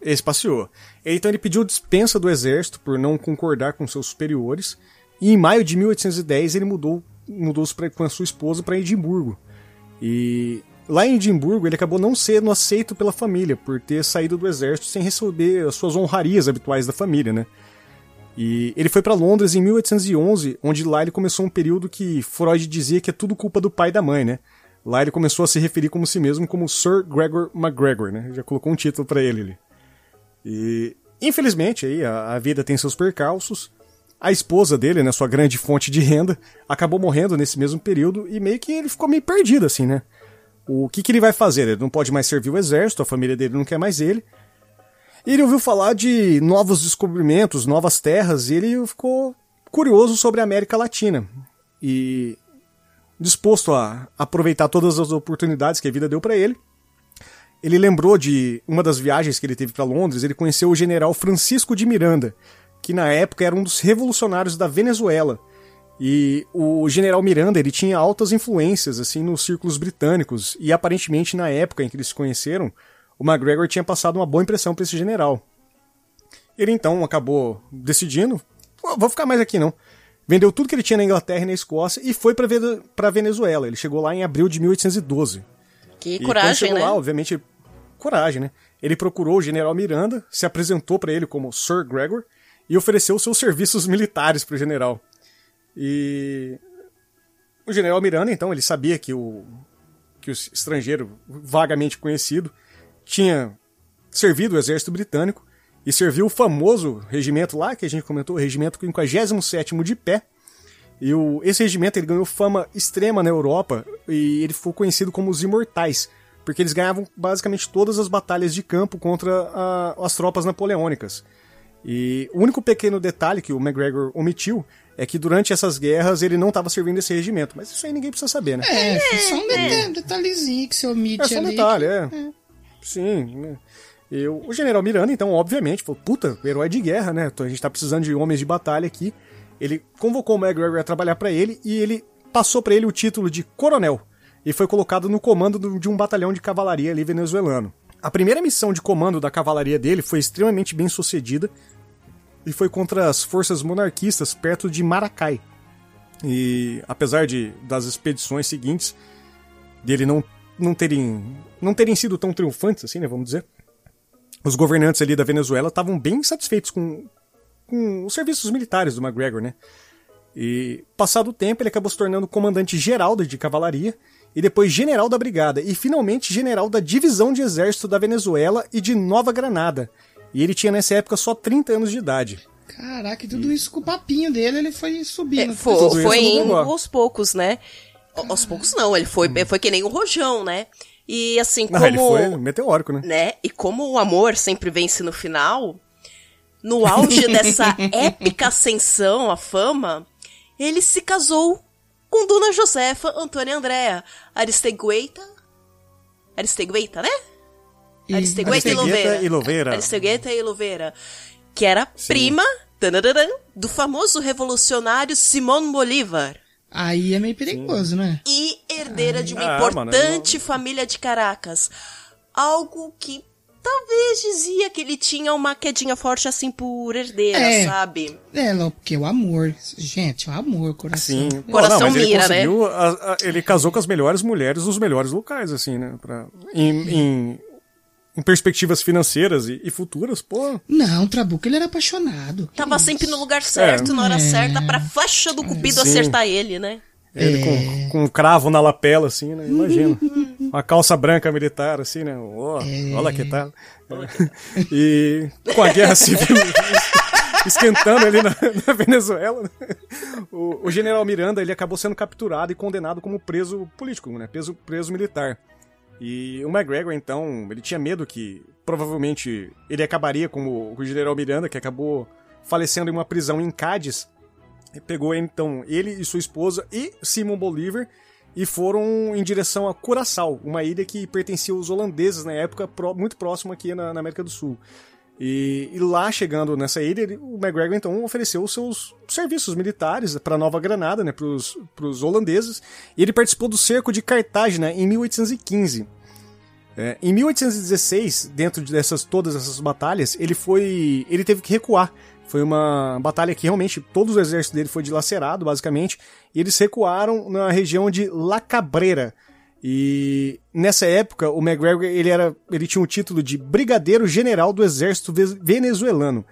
Esse passeou. Então ele pediu dispensa do exército por não concordar com seus superiores. E em maio de 1810 ele mudou mudou-se com a sua esposa para Edimburgo. E lá em Edimburgo ele acabou não sendo aceito pela família por ter saído do exército sem receber as suas honrarias habituais da família, né? E ele foi para Londres em 1811, onde lá ele começou um período que Freud dizia que é tudo culpa do pai e da mãe, né? Lá ele começou a se referir como si mesmo como Sir Gregor MacGregor, né? Já colocou um título para ele ali. E infelizmente aí a, a vida tem seus percalços. A esposa dele, né, sua grande fonte de renda, acabou morrendo nesse mesmo período e meio que ele ficou meio perdido, assim, né? O que, que ele vai fazer? Ele não pode mais servir o exército, a família dele não quer mais ele. E ele ouviu falar de novos descobrimentos, novas terras, e ele ficou curioso sobre a América Latina. E disposto a aproveitar todas as oportunidades que a vida deu para ele, ele lembrou de uma das viagens que ele teve para Londres, ele conheceu o general Francisco de Miranda, que na época era um dos revolucionários da Venezuela. E o general Miranda, ele tinha altas influências assim nos círculos britânicos e aparentemente na época em que eles se conheceram, o McGregor tinha passado uma boa impressão para esse general. Ele então acabou decidindo, vou ficar mais aqui não. Vendeu tudo que ele tinha na Inglaterra e na Escócia e foi para Venezuela. Ele chegou lá em abril de 1812. Que E coragem, né? lá, obviamente, coragem, né? Ele procurou o general Miranda, se apresentou para ele como Sir Gregor e ofereceu seus serviços militares para o general. E o general Miranda, então, ele sabia que o, que o estrangeiro vagamente conhecido tinha servido o exército britânico e serviu o famoso regimento lá, que a gente comentou, o regimento 57º de pé, e o, esse regimento ele ganhou fama extrema na Europa e ele foi conhecido como os Imortais, porque eles ganhavam basicamente todas as batalhas de campo contra a- as tropas napoleônicas. E o único pequeno detalhe que o McGregor omitiu é que durante essas guerras ele não estava servindo esse regimento, mas isso aí ninguém precisa saber, né? É, só um deta- detalhezinho que você omite É só um ali. detalhe, é. Sim. né? E o, general Miranda, então, obviamente, falou, puta, herói de guerra, né? Então a gente tá precisando de homens de batalha aqui. Ele convocou o McGregor a trabalhar pra ele e ele passou pra ele o título de coronel e foi colocado no comando do- de um batalhão de cavalaria ali venezuelano. A primeira missão de comando da cavalaria dele foi extremamente bem sucedida e foi contra as forças monarquistas perto de Maracay. E apesar de das expedições seguintes dele não, não terem não terem sido tão triunfantes assim, né, vamos dizer. Os governantes ali da Venezuela estavam bem satisfeitos com, com os serviços militares do McGregor, né? E passado o tempo, ele acabou se tornando comandante geral de cavalaria e depois general da brigada e finalmente general da divisão de exército da Venezuela e de Nova Granada. E ele tinha nessa época só 30 anos de idade. Caraca, e tudo isso com o papinho dele, ele foi subindo. É, foi, Tudo foi aos poucos, né? A- Aos poucos não, ele foi, foi que nem o Rojão, né? E assim, Ah, como. ele foi meteórico, né? né? E como o amor sempre vence no final, no auge dessa épica ascensão à fama, ele se casou com Dona Josefa Antônia Andréa Aristegueta. Aristegueta, né? E- Aristegueta e Aristegueta Louveira. e Louveira. Aristegueta e Louveira. Que era prima tanararam, do famoso revolucionário Simón Bolívar Aí é meio perigoso, né? e herdeira de uma Ah, importante família de Caracas. Algo que talvez dizia que ele tinha uma quedinha forte assim por herdeira, É. sabe? É, Ló, porque o amor. Gente, o amor, o coração. Sim. Pô, Coração não, mas ele mira, né? conseguiu, a- a- ele casou com as melhores mulheres dos melhores locais, assim, né? Pra, em, em, em perspectivas financeiras e, e futuras, pô. Não, Trabuco, ele era apaixonado. Que Tava isso? sempre no lugar certo, na hora É. certa, pra flecha do cupido Sim. acertar ele, né? Ele com, com um cravo na lapela, assim, né? Imagina. Uma calça branca militar, assim, né? Ó, Olha que tal. E com a guerra civil esquentando ali na, na Venezuela, né? o, o general Miranda ele acabou sendo capturado e condenado como preso político, né? Preso, preso militar. E o McGregor, então, ele tinha medo que provavelmente ele acabaria como o general Miranda, que acabou falecendo em uma prisão em Cádiz. E pegou então ele e sua esposa e Simon Bolivar e foram em direção a Curaçao, uma ilha que pertencia aos holandeses na época, muito próximo aqui na, na América do Sul. E, e lá chegando nessa ilha, o McGregor então ofereceu os seus serviços militares para Nova Granada, né, para os holandeses, e ele participou do cerco de Cartagena em 1815. É, em 1816, dentro dessas todas essas batalhas, ele foi, ele teve que recuar. Foi uma batalha que realmente todo o exército dele foi dilacerado, basicamente, e eles recuaram na região de La Cabrera. E nessa época, o McGregor ele era, ele tinha o título de brigadeiro general do exército ve- venezuelano.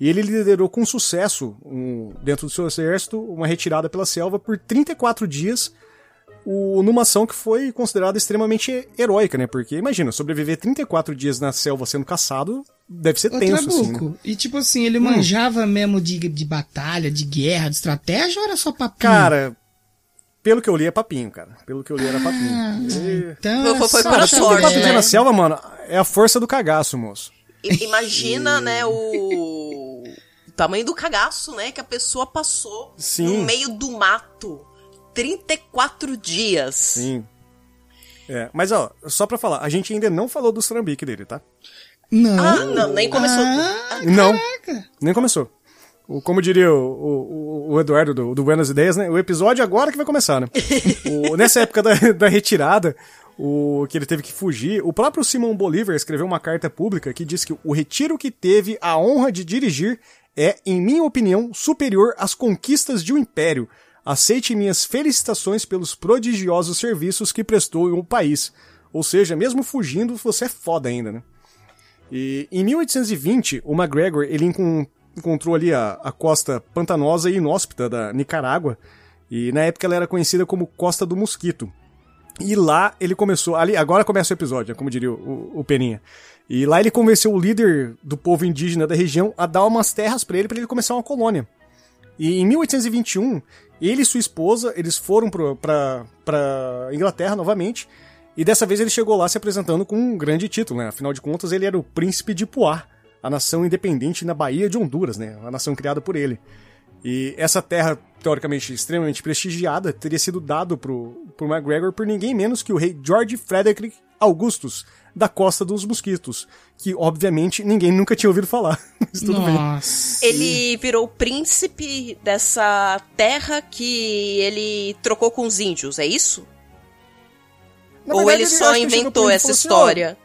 E ele liderou com sucesso, um- dentro do seu exército, uma retirada pela selva por 34 dias, o, numa ação que foi considerada extremamente heróica, né? Porque imagina, sobreviver 34 dias na selva sendo caçado deve ser tenso, assim, Trabuco, né? e tipo assim, ele manjava mesmo de, de batalha, de guerra, de estratégia ou era só papinho? Cara, pelo que eu li é papinho, cara. Pelo que eu li era Ah, papinho. E... então Foi- foi- xadrez. sorte, 34 dias né? na selva, mano, é a força do cagaço, moço. Imagina, né, o... o tamanho do cagaço, né, que a pessoa passou Sim. no meio do mato. 34 dias. Sim. É, mas ó, só pra falar, a gente ainda não falou do trambique dele, tá? Não. Ah, não, nem começou. Ah, Não. caraca. Nem começou. O, como diria o, o, o Eduardo do, do Buenas Ideias, né? O episódio agora que vai começar, né? Nessa época da, da retirada, o que ele teve que fugir. O próprio Simão Bolívar escreveu uma carta pública que diz que o retiro que teve a honra de dirigir é, em minha opinião, superior às conquistas de um império. Aceite minhas felicitações pelos prodigiosos serviços que prestou em um país. Ou seja, mesmo fugindo, você é foda ainda, né? E em 1820, o MacGregor ele encon encontrou ali a, a costa pantanosa e inóspita da Nicarágua, e na época ela era conhecida como Costa do Mosquito. E lá ele começou, ali agora começa o episódio, como diria o, o Peninha. E lá ele convenceu o líder do povo indígena da região a dar umas terras para ele para ele começar uma colônia. E em 1821, ele e sua esposa, eles foram para Inglaterra novamente, e dessa vez ele chegou lá se apresentando com um grande título, né? Afinal de contas, ele era o príncipe de Poá, a nação independente na Baía de Honduras, né? A nação criada por ele. E essa terra, teoricamente extremamente prestigiada, teria sido dado pro, pro MacGregor por ninguém menos que o rei George Frederick Augustus, da Costa dos Mosquitos, que obviamente ninguém nunca tinha ouvido falar. Mas tudo Nossa. bem. Ele virou príncipe dessa terra que ele trocou com os índios, é isso? Na Ou verdade, ele só ele inventou índio e essa assim, história?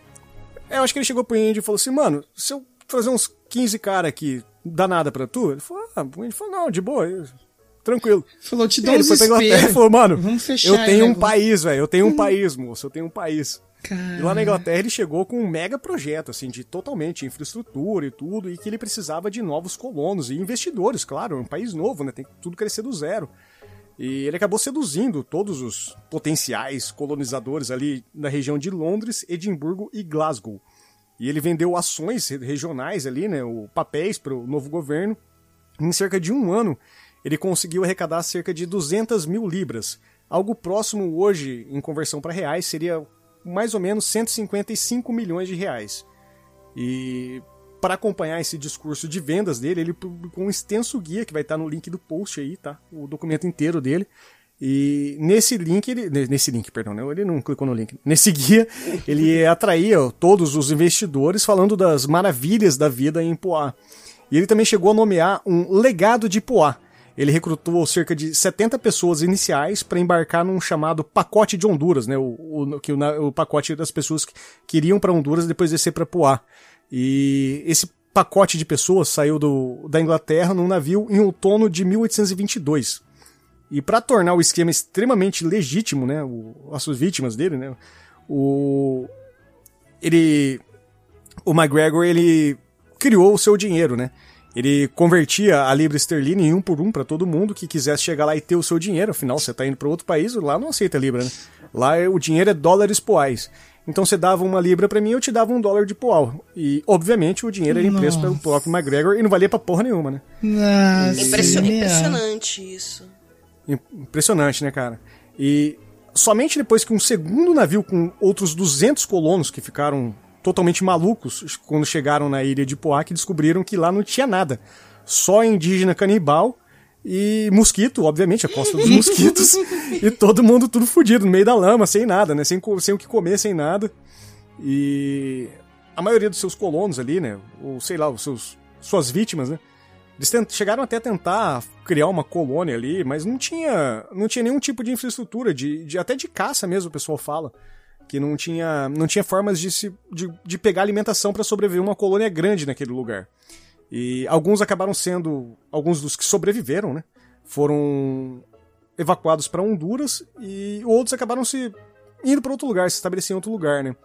ó, eu acho que ele chegou pro índio e falou assim, mano, se eu trazer uns 15 cara aqui, dá nada pra tu? Ele falou, ah, o índio falou, não, de boa, eu- tranquilo. Falou, te dou ele uns foi pra Inglaterra e espelhos. falou, mano, Vamos fechar eu tenho o um negócio." país, velho, eu tenho um país, moço, eu tenho um país. E lá na Cara, Inglaterra ele chegou com um mega projeto, assim, de totalmente infraestrutura e tudo, e que ele precisava de novos colonos e investidores, claro, é um país novo, né? Tem que tudo crescer do zero. E ele acabou seduzindo todos os potenciais colonizadores ali na região de Londres, Edimburgo e Glasgow. E ele vendeu ações regionais ali, né? O papéis para o novo governo. Em cerca de um ano, ele conseguiu arrecadar cerca de 200 mil libras. Algo próximo hoje, em conversão para reais, seria mais ou menos 155 milhões de reais. E para acompanhar esse discurso de vendas dele, ele publicou um extenso guia que vai estar no link do post aí, tá? O documento inteiro dele. E nesse link, ele, ne- nesse link, perdão, né? ele não clicou no link. Nesse guia, ele atraía todos os investidores falando das maravilhas da vida em Poá. E ele também chegou a nomear um legado de Poá. Ele recrutou cerca de 70 pessoas iniciais para embarcar num chamado pacote de Honduras, né? O, o, que o, o pacote das pessoas que queriam para Honduras depois descer para Poá. E esse pacote de pessoas saiu do, da Inglaterra num navio em outono de 1822. E para tornar o esquema extremamente legítimo, né, o, as suas vítimas dele, né, o ele o McGregor ele criou o seu dinheiro, né? Ele convertia a libra esterlina em um por um para todo mundo que quisesse chegar lá e ter o seu dinheiro. Afinal, você tá indo para outro país, lá não aceita libra, né? Lá o dinheiro é dólares poais. Então você dava uma libra para mim, eu te dava um dólar de poal. E obviamente o dinheiro era impresso pelo próprio McGregor e não valia pra porra nenhuma, né? Nossa, Impressio- genial. Impressionante isso. Impressionante, né, cara? E somente depois que um segundo navio com outros 200 colonos que ficaram totalmente malucos quando chegaram na ilha de Poá que descobriram que lá não tinha nada. Só indígena canibal e mosquito, obviamente, a costa dos mosquitos. e todo mundo tudo fudido, no meio da lama, sem nada, né? Sem, sem o que comer, sem nada. E a maioria dos seus colonos ali, né? Ou sei lá, os seus, suas vítimas, né? Eles chegaram até a tentar criar uma colônia ali, mas não tinha, não tinha nenhum tipo de infraestrutura, de, de- até de caça mesmo, o pessoal fala. Que não tinha, não tinha formas de, se, de, de pegar alimentação para sobreviver uma colônia grande naquele lugar. E alguns acabaram sendo, alguns dos que sobreviveram, né? Foram evacuados para Honduras e outros acabaram se indo para outro lugar, se estabeleciam em outro lugar, né?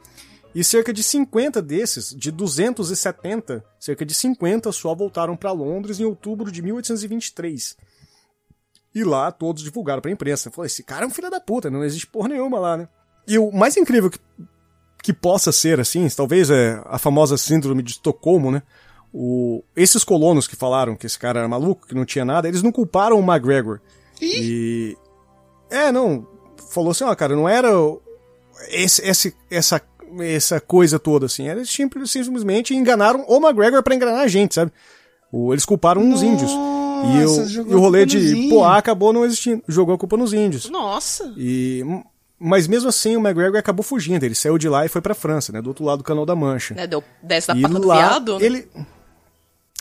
E cerca de 50 desses, de 270, cerca de 50 só voltaram para Londres em outubro de 1823. E lá todos divulgaram pra imprensa. Falou, esse cara é um filho da puta, não existe porra nenhuma lá, né? E o mais incrível que, que possa ser, assim, talvez é a famosa síndrome de Estocolmo, né? O, esses colonos que falaram que esse cara era maluco, que não tinha nada, eles não culparam o McGregor. E. É, não. Falou assim, ó, cara, não era esse, esse, essa, essa coisa toda, assim. Eles simples- simplesmente enganaram o McGregor pra enganar a gente, sabe? O- eles culparam os índios. E Nossa, o, jogou e o rolê de. Poá acabou não existindo. Jogou a culpa nos índios. Nossa. E, mas mesmo assim, o McGregor acabou fugindo. Ele saiu de lá e foi pra França, né? Do outro lado do Canal da Mancha. Né, deu 10 da e pata do lá, viado. né? ele...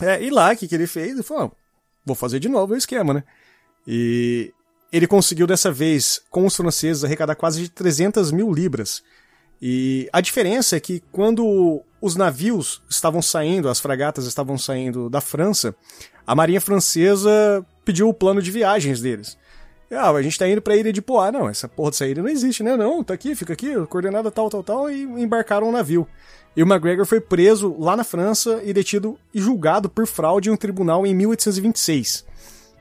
É, e lá, o que, que ele fez? Ele falou, "Ah, vou fazer de novo o esquema, né? E ele conseguiu dessa vez, com os franceses, arrecadar quase de 300 mil libras. E a diferença é que quando os navios estavam saindo, as fragatas estavam saindo da França, a marinha francesa pediu o plano de viagens deles. Ah, a gente tá indo pra ilha de Poá. Não, essa porra dessa ilha não existe, né? Não, tá aqui, fica aqui, coordenada tal, tal, tal, e embarcaram um navio. E o McGregor foi preso lá na França e detido e julgado por fraude em um tribunal em 1826.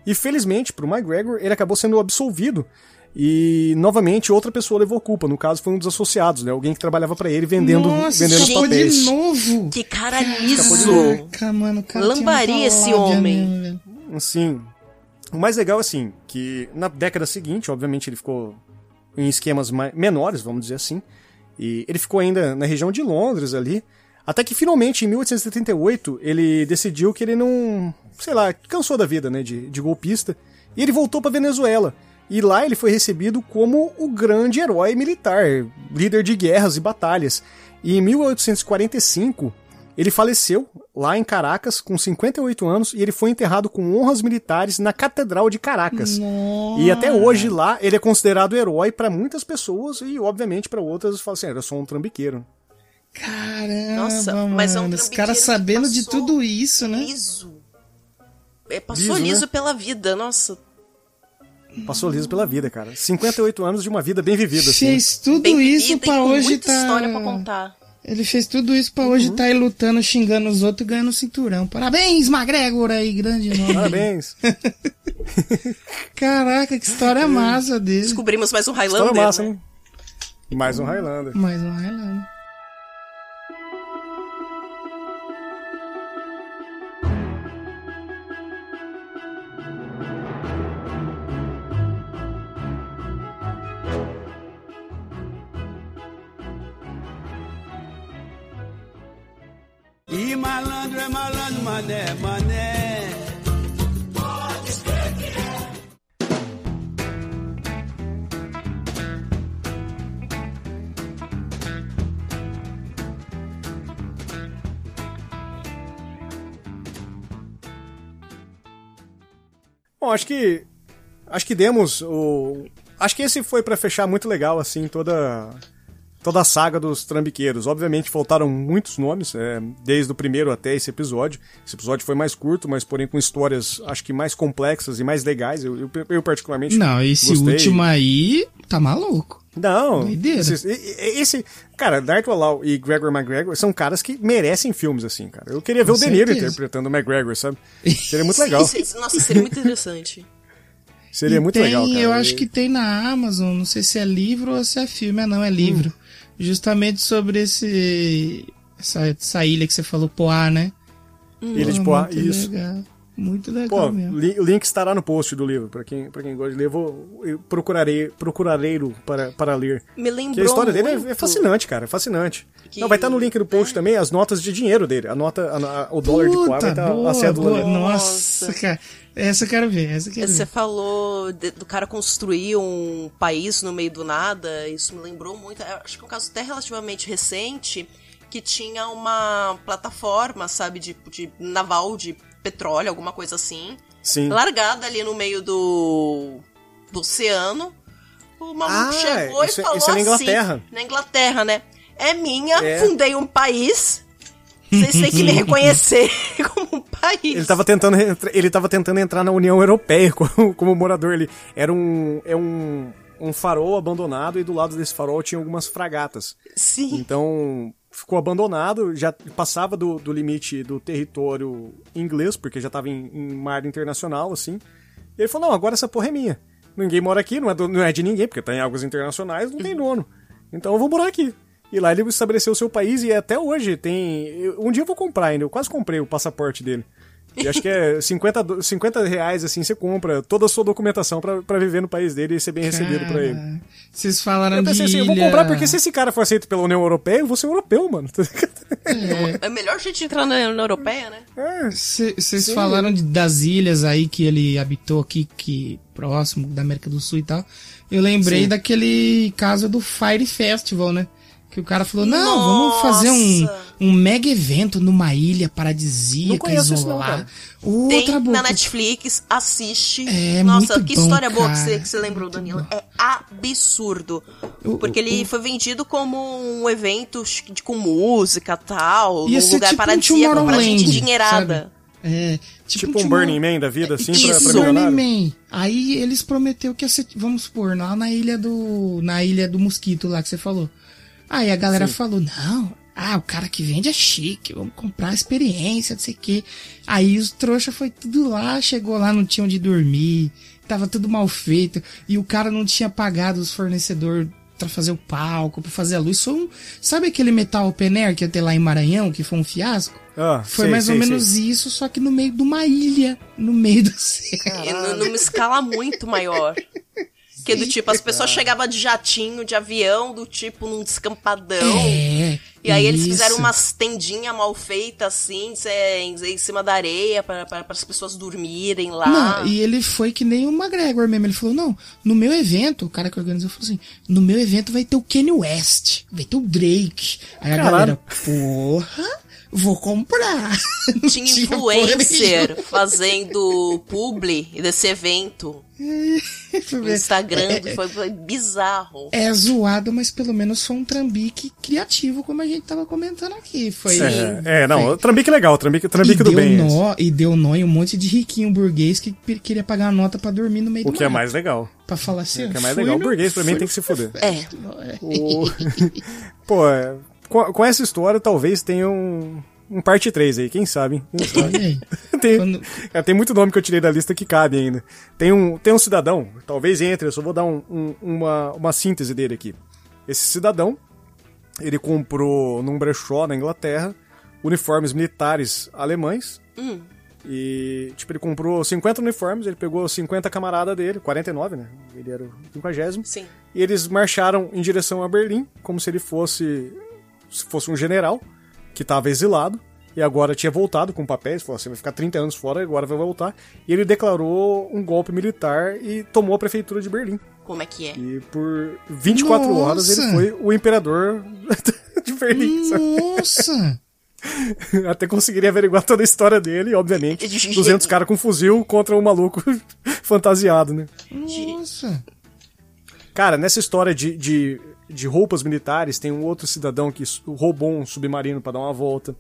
E felizmente, pro McGregor, ele acabou sendo absolvido. E novamente outra pessoa levou culpa. No caso, foi um dos associados, né? Alguém que trabalhava para ele vendendo, Nossa, vendendo os escapou papéis. de novo. Que cara liso. novo. Caraca, mano, o cara Lambaria esse ódio homem. Assim, o mais legal, assim, que na década seguinte, obviamente, ele ficou em esquemas menores, vamos dizer assim, e ele ficou ainda na região de Londres ali, até que finalmente, em 1878, ele decidiu que ele não, sei lá, cansou da vida, né, de, de golpista, e ele voltou pra Venezuela. E lá ele foi recebido como o grande herói militar, líder de guerras e batalhas. E em 1845, ele faleceu lá em Caracas com 58 anos e ele foi enterrado com honras militares na Catedral de Caracas. E até hoje lá ele é considerado herói pra muitas pessoas e obviamente pra outras falam assim, "Ah, eu sou um trambiqueiro. Caramba, Nossa, mano. mas é um Esse cara trambiqueiro que sabendo de tudo isso, né? Liso. É, passou Liso, liso, né? pela vida, nossa. Passou liso pela vida, cara. 58 anos de uma vida bem vivida, assim. Fez tudo Bem isso com hoje muita tá. história pra contar. Ele fez tudo isso pra hoje tá aí lutando, xingando os outros e ganhando o cinturão. Parabéns, McGregor aí, grande nome. Parabéns. Caraca, que história massa dele. Descobrimos mais um História Highlander, massa, né? hein? Mais um Highlander. Mais um Highlander. E malandro é malandro, mané, mané. Bom, acho que acho que demos o acho que esse foi pra fechar muito legal assim toda toda a saga dos trambiqueiros. Obviamente faltaram muitos nomes, é, desde o primeiro até esse episódio. Esse episódio foi mais curto, mas porém com histórias acho que mais complexas e mais legais. Eu, eu, eu particularmente Não, esse gostei. último aí tá maluco. Não, esse, esse cara, Darth Walau e Gregor McGregor são caras que merecem filmes assim, cara. Eu queria ver Com o De Niro certeza. interpretando o McGregor, sabe? Seria muito legal. Nossa, seria muito interessante. Seria E muito tem, legal, cara. Eu acho que tem na Amazon, não sei se é livro ou se é filme. Ah, não, é livro. Hum. Justamente sobre esse. Essa, essa ilha que você falou, Poá, né? Ilha de Poá, isso. Legal. Muito legal Pô, mesmo. li- o link estará no post do livro, pra quem, pra quem gosta de ler. Eu, vou, eu procurarei, procurarei para, para ler. Me lembrou Que a história dele é- muito é fascinante, cara, é fascinante. Que- Não, vai estar no link do post também as notas de dinheiro dele. A nota, a- a- o dólar de Poá vai estar boa, a cédula boa. dele. Nossa, Nossa. cara. Essa eu quero ver, essa eu quero Você ver. falou de- do cara construir um país no meio do nada, isso me lembrou muito. eu Acho que é um caso até relativamente recente que tinha uma plataforma, sabe, de, de naval de petróleo, alguma coisa assim, Sim. largada ali no meio do, do oceano. O maluco Ah, chegou isso e é- falou isso é na assim, Inglaterra. na Inglaterra, né? É minha, É. fundei um país. Vocês têm que me reconhecer como um país. Ele tava tentando, ele tava tentando entrar na União Europeia como, como morador. Ele era um, é um, um farol abandonado e do lado desse farol tinha algumas fragatas. Sim. Então ficou abandonado, já passava do, do limite do território inglês, porque já estava em, em mar internacional, assim. E ele falou: não, agora essa porra é minha. Ninguém mora aqui, não é, do- não é de ninguém, porque tá em águas internacionais, não tem dono. Então eu vou morar aqui. E lá ele estabeleceu o seu país e até hoje tem. Um dia eu vou comprar ainda, eu quase comprei o passaporte dele. E acho que é 50, do- 50 reais, assim, você compra toda a sua documentação pra pra viver no país dele e ser bem recebido pra ele. Cara, Vocês falaram Eu de pensei assim, eu vou comprar porque se esse cara for aceito pela União Europeia, eu vou ser europeu, mano. É o melhor jeito de entrar na União Europeia, né? É, Vocês falaram de- das ilhas aí que ele habitou aqui, que próximo da América do Sul e tal. Eu lembrei Sim. daquele caso do Fire Festival, né? Que o cara falou, não, vamos fazer um, Nossa. Um mega evento numa ilha paradisíaca, Não conheço isso não, isolar. cara. Tem na Netflix, assiste. É Nossa, muito que bom, história boa que cara. você, que você lembrou, Muito Danilo. bom. É absurdo. O- Porque ele o- foi vendido como um evento de- com música e tal, Ia num lugar tipo um paradisíaco pra Tomorrowland, gente endinheirada. sabe? É, tipo, Tipo um Tomorrow- Burning Man da vida, assim, pra, Isso. pra Burning milionário. Man. Aí eles prometeu que ia ser, vamos supor, lá na ilha do. Na ilha do mosquito lá que você falou. Aí a galera falou, não, ah, o cara que vende é chique, vamos comprar a experiência, não sei o quê. Aí os trouxa foi tudo lá, chegou lá, não tinha onde dormir, tava tudo mal feito, e o cara não tinha pagado os fornecedores pra fazer o palco, pra fazer a luz. Foi um, sabe aquele metal open air que ia ter lá em Maranhão, que foi um fiasco? Ah, Foi sei, mais sei, ou sei. menos isso, só que no meio de uma ilha, no meio do céu. E nu- numa escala muito maior. Que do tipo, as pessoas chegavam de jatinho, de avião, do tipo, num descampadão. É. E aí eles isso. fizeram umas tendinhas mal feitas, assim, em, em cima da areia, para as pessoas dormirem lá. Não, e ele foi que nem o McGregor mesmo. Ele falou: não, no meu evento, o cara que organizou falou assim: no meu evento vai ter o Kanye West, vai ter o Drake. Aí a Caralho. galera, porra, vou comprar. Tinha porra influencer fazendo publi desse evento no Instagram, É, é, foi, foi bizarro. é zoado, mas pelo menos foi um trambique criativo, como a gente tava comentando aqui. Foi. É, é, não, o Trambique é legal, Trambique, E Trambique do deu, bem. nó, e deu nó em um monte de riquinho burguês que queria pagar a nota pra dormir no meio O do que é mais legal. Pra falar assim, O que é mais legal. O burguês, pra mim, tem que se fuder. É. O... Pô, é, com, com essa história, talvez tenha um, um parte 3 aí, quem sabe? Quem sabe? Tem, Quando- é, tem muito nome que eu tirei da lista que cabe ainda. Tem um, tem um cidadão, talvez entre, eu só vou dar um- um- uma, uma síntese dele aqui. Esse cidadão, ele comprou num brechó na Inglaterra uniformes militares alemães. E, tipo, ele comprou 50 uniformes, ele pegou 50 camaradas dele, 49, né? Ele era o 50 Sim. e eles marcharam em direção a Berlim, como se ele fosse se fosse um general que estava exilado e agora tinha voltado com papéis, falou assim, vai ficar 30 anos fora, agora vai voltar. E ele declarou um golpe militar e tomou a prefeitura de Berlim. Como é que é? E por 24 horas ele Nossa! foi o imperador de Berlim. Nossa! Até conseguiria averiguar toda a história dele, obviamente. 200 caras com fuzil contra um maluco fantasiado, né? Nossa! Cara, nessa história de, de, de roupas militares, tem um outro cidadão que roubou um submarino pra dar uma volta.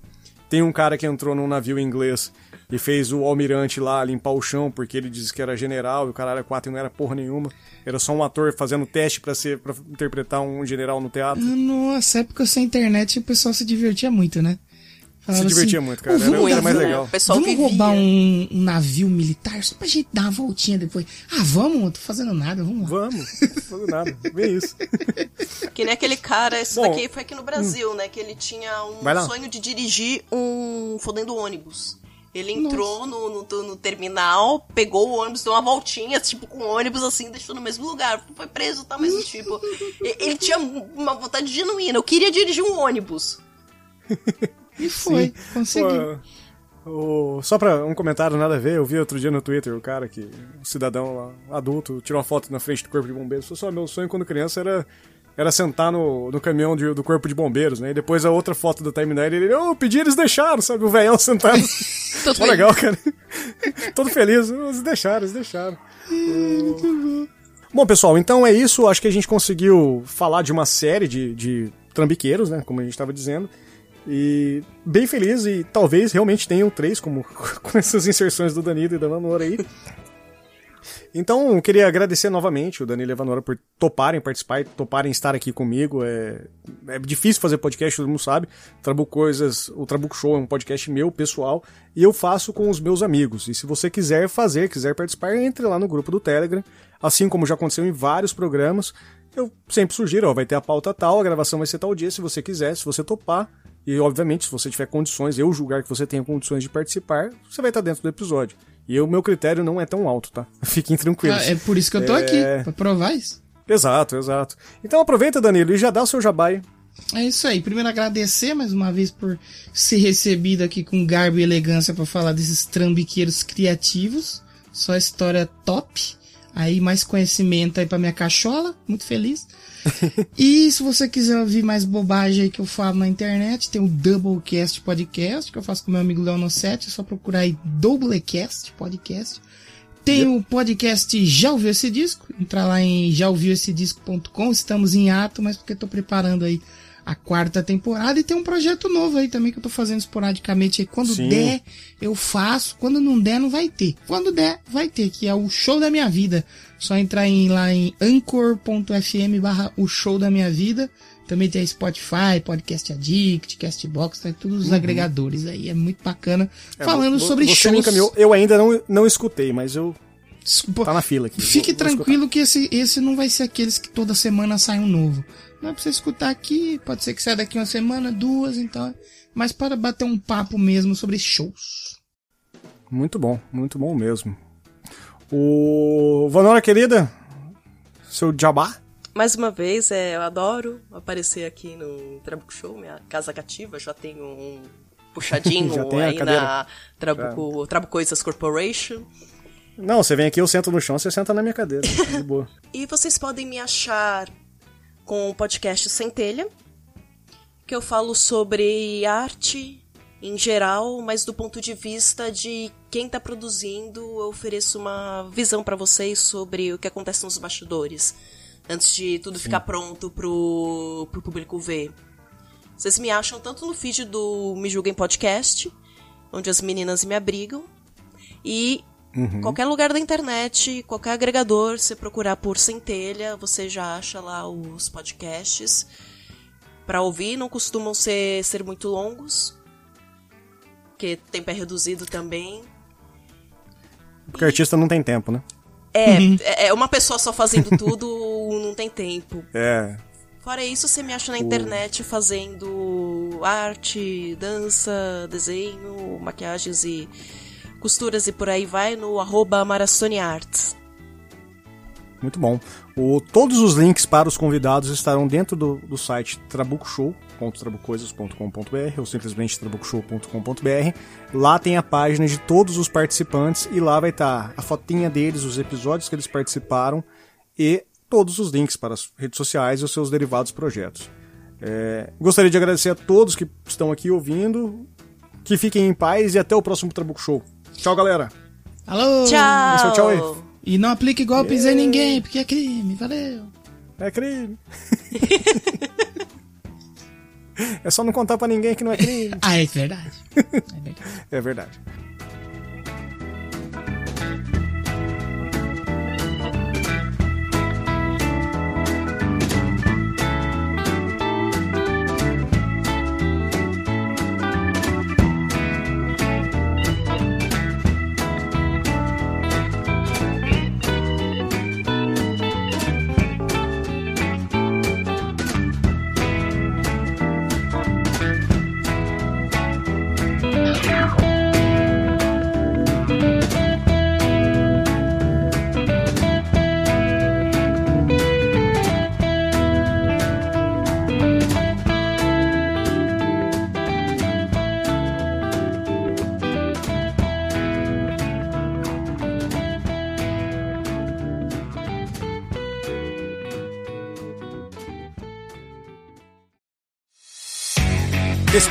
Tem um cara que entrou num navio inglês e fez o almirante lá limpar o chão porque ele disse que era general e o cara era quatro e não era porra nenhuma. Era só um ator fazendo teste pra ser para interpretar um general no teatro. Nossa, época sem internet o pessoal se divertia muito, né? Falava Se divertia assim, muito, cara. "Ô, vamos Era, era dar- mais né? legal. Vamos roubar um, um navio militar só pra gente dar uma voltinha depois. Ah, vamos, não tô fazendo nada, vamos lá. Vamos, não nada. Vê isso. Que nem aquele cara, esse Bom, daqui foi aqui no Brasil, né? Que ele tinha um sonho de dirigir um fodendo ônibus. Ele entrou no, no, no terminal, pegou o ônibus, deu uma voltinha, tipo, com o ônibus assim, deixou no mesmo lugar. Foi preso, tá? Mas, tipo, ele tinha uma vontade genuína. Eu queria dirigir um ônibus. E foi, conseguiu. Pô, o- só pra um comentário nada a ver, eu vi outro dia no Twitter o cara que, um cidadão lá, adulto, tirou uma foto na frente do corpo de bombeiros. Falou só, meu sonho quando criança era, era sentar no, no caminhão de- do corpo de bombeiros, né? E depois a outra foto da timeline, ele, ô, pedi, eles deixaram, sabe? O velhão sentado. Foi legal, cara. Todo feliz. Eles deixaram, eles deixaram. Bom, pessoal, então é isso. Acho que a gente conseguiu falar de uma série de, de trambiqueiros, né? Como a gente estava dizendo. E bem feliz e talvez realmente tenham três, como com essas inserções do Danilo e da Vanora aí. Então, eu queria agradecer novamente o Danilo e a Vanora por toparem participar e toparem estar aqui comigo. É, é difícil fazer podcast, todo mundo sabe. Trabuco Coisas, o Trabuco Show é um podcast meu, pessoal, e eu faço com os meus amigos. E se você quiser fazer, quiser participar, entre lá no grupo do Telegram. Assim como já aconteceu em vários programas, eu sempre sugiro, ó, vai ter a pauta tal, a gravação vai ser tal dia, se você quiser, se você topar. E, obviamente, se você tiver condições, eu julgar que você tenha condições de participar, você vai estar dentro do episódio. E o meu critério não é tão alto, tá? Fiquem tranquilos. Ah, é por isso que eu tô É. aqui, pra provar isso. Exato, exato. Então aproveita, Danilo, e já dá o seu jabai. É isso aí. Primeiro agradecer mais uma vez por ser recebido aqui com garbo e elegância pra falar desses trambiqueiros criativos. Só história top. Aí mais conhecimento aí pra minha cachola, muito feliz. e se você quiser ouvir mais bobagem aí que eu falo na internet, tem o Doublecast Podcast, que eu faço com meu amigo Leono 7, é só procurar aí Doublecast Podcast. Tem o podcast Já Ouviu Esse Disco, entrar lá em jaouviuessedisco.com, estamos em ato, mas porque tô preparando aí a quarta temporada e tem um projeto novo aí também que eu tô fazendo esporadicamente aí. Quando Sim. der, eu faço. Quando não der, não vai ter. Quando der, vai ter, que é o show da minha vida. Só entrar em, lá em anchor.fm barra o show da minha vida. Também tem Spotify, Podcast Addict, Castbox, tá todos os agregadores aí. É muito bacana. É, Falando vo- sobre você shows. me encaminhou. Eu ainda não, não escutei, mas eu. Pô, Tá na fila aqui. Fique Vou- vou tranquilo que esse, esse não vai ser aqueles que toda semana sai um novo. Não é pra você escutar aqui, pode ser que saia daqui uma semana, duas, então. Mas para bater um papo mesmo sobre shows. Muito bom, muito bom mesmo. O Vanora querida, seu jabá? Mais uma vez, é, eu adoro aparecer aqui no Trabuco Show, minha casa cativa. Já tenho um puxadinho Já tem a aí cadeira. na Trabuco, Trabuco Coisas Corporation. Não, você vem aqui, eu sento no chão, você senta na minha cadeira. De boa. E vocês podem me achar com o podcast Centelha, que eu falo sobre arte em geral, mas do ponto de vista de quem está produzindo, eu ofereço uma visão para vocês sobre o que acontece nos bastidores, antes de tudo ficar pronto pro, pro público ver. Vocês me acham tanto no feed do Me Julguem Podcast, onde as meninas me abrigam, e qualquer lugar da internet, qualquer agregador, você procurar por Centelha, você já acha lá os podcasts. Pra ouvir, não costumam ser, ser muito longos, porque tempo é reduzido também. Porque artista não tem tempo, né? É, é uma pessoa só fazendo tudo, não tem tempo. É. Fora isso, você me acha na internet fazendo arte, dança, desenho, maquiagens e costuras e por aí vai no arroba Marasoniarts. Muito bom. O, todos os links para os convidados estarão dentro do, do site trabucoshow.trabucoisas.com.br ou simplesmente trabucoshow.com.br. Lá tem a página de todos os participantes e lá vai estar a fotinha deles, os episódios que eles participaram e todos os links para as redes sociais e os seus derivados projetos. É, gostaria de agradecer a todos que estão aqui ouvindo. Que fiquem em paz e até o próximo Trabuco Show. Tchau, galera. Alô! Tchau! Esse é o tchau aí. E não aplique golpes em ninguém, porque é crime. Valeu! É crime. é só não contar pra ninguém que não é crime. Ah, é verdade. É verdade. É verdade.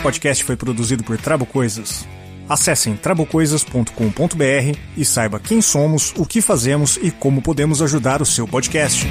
Podcast foi produzido por Trabo Coisas. Acessem trabocoisas.com.br e saiba quem somos, o que fazemos e como podemos ajudar o seu podcast.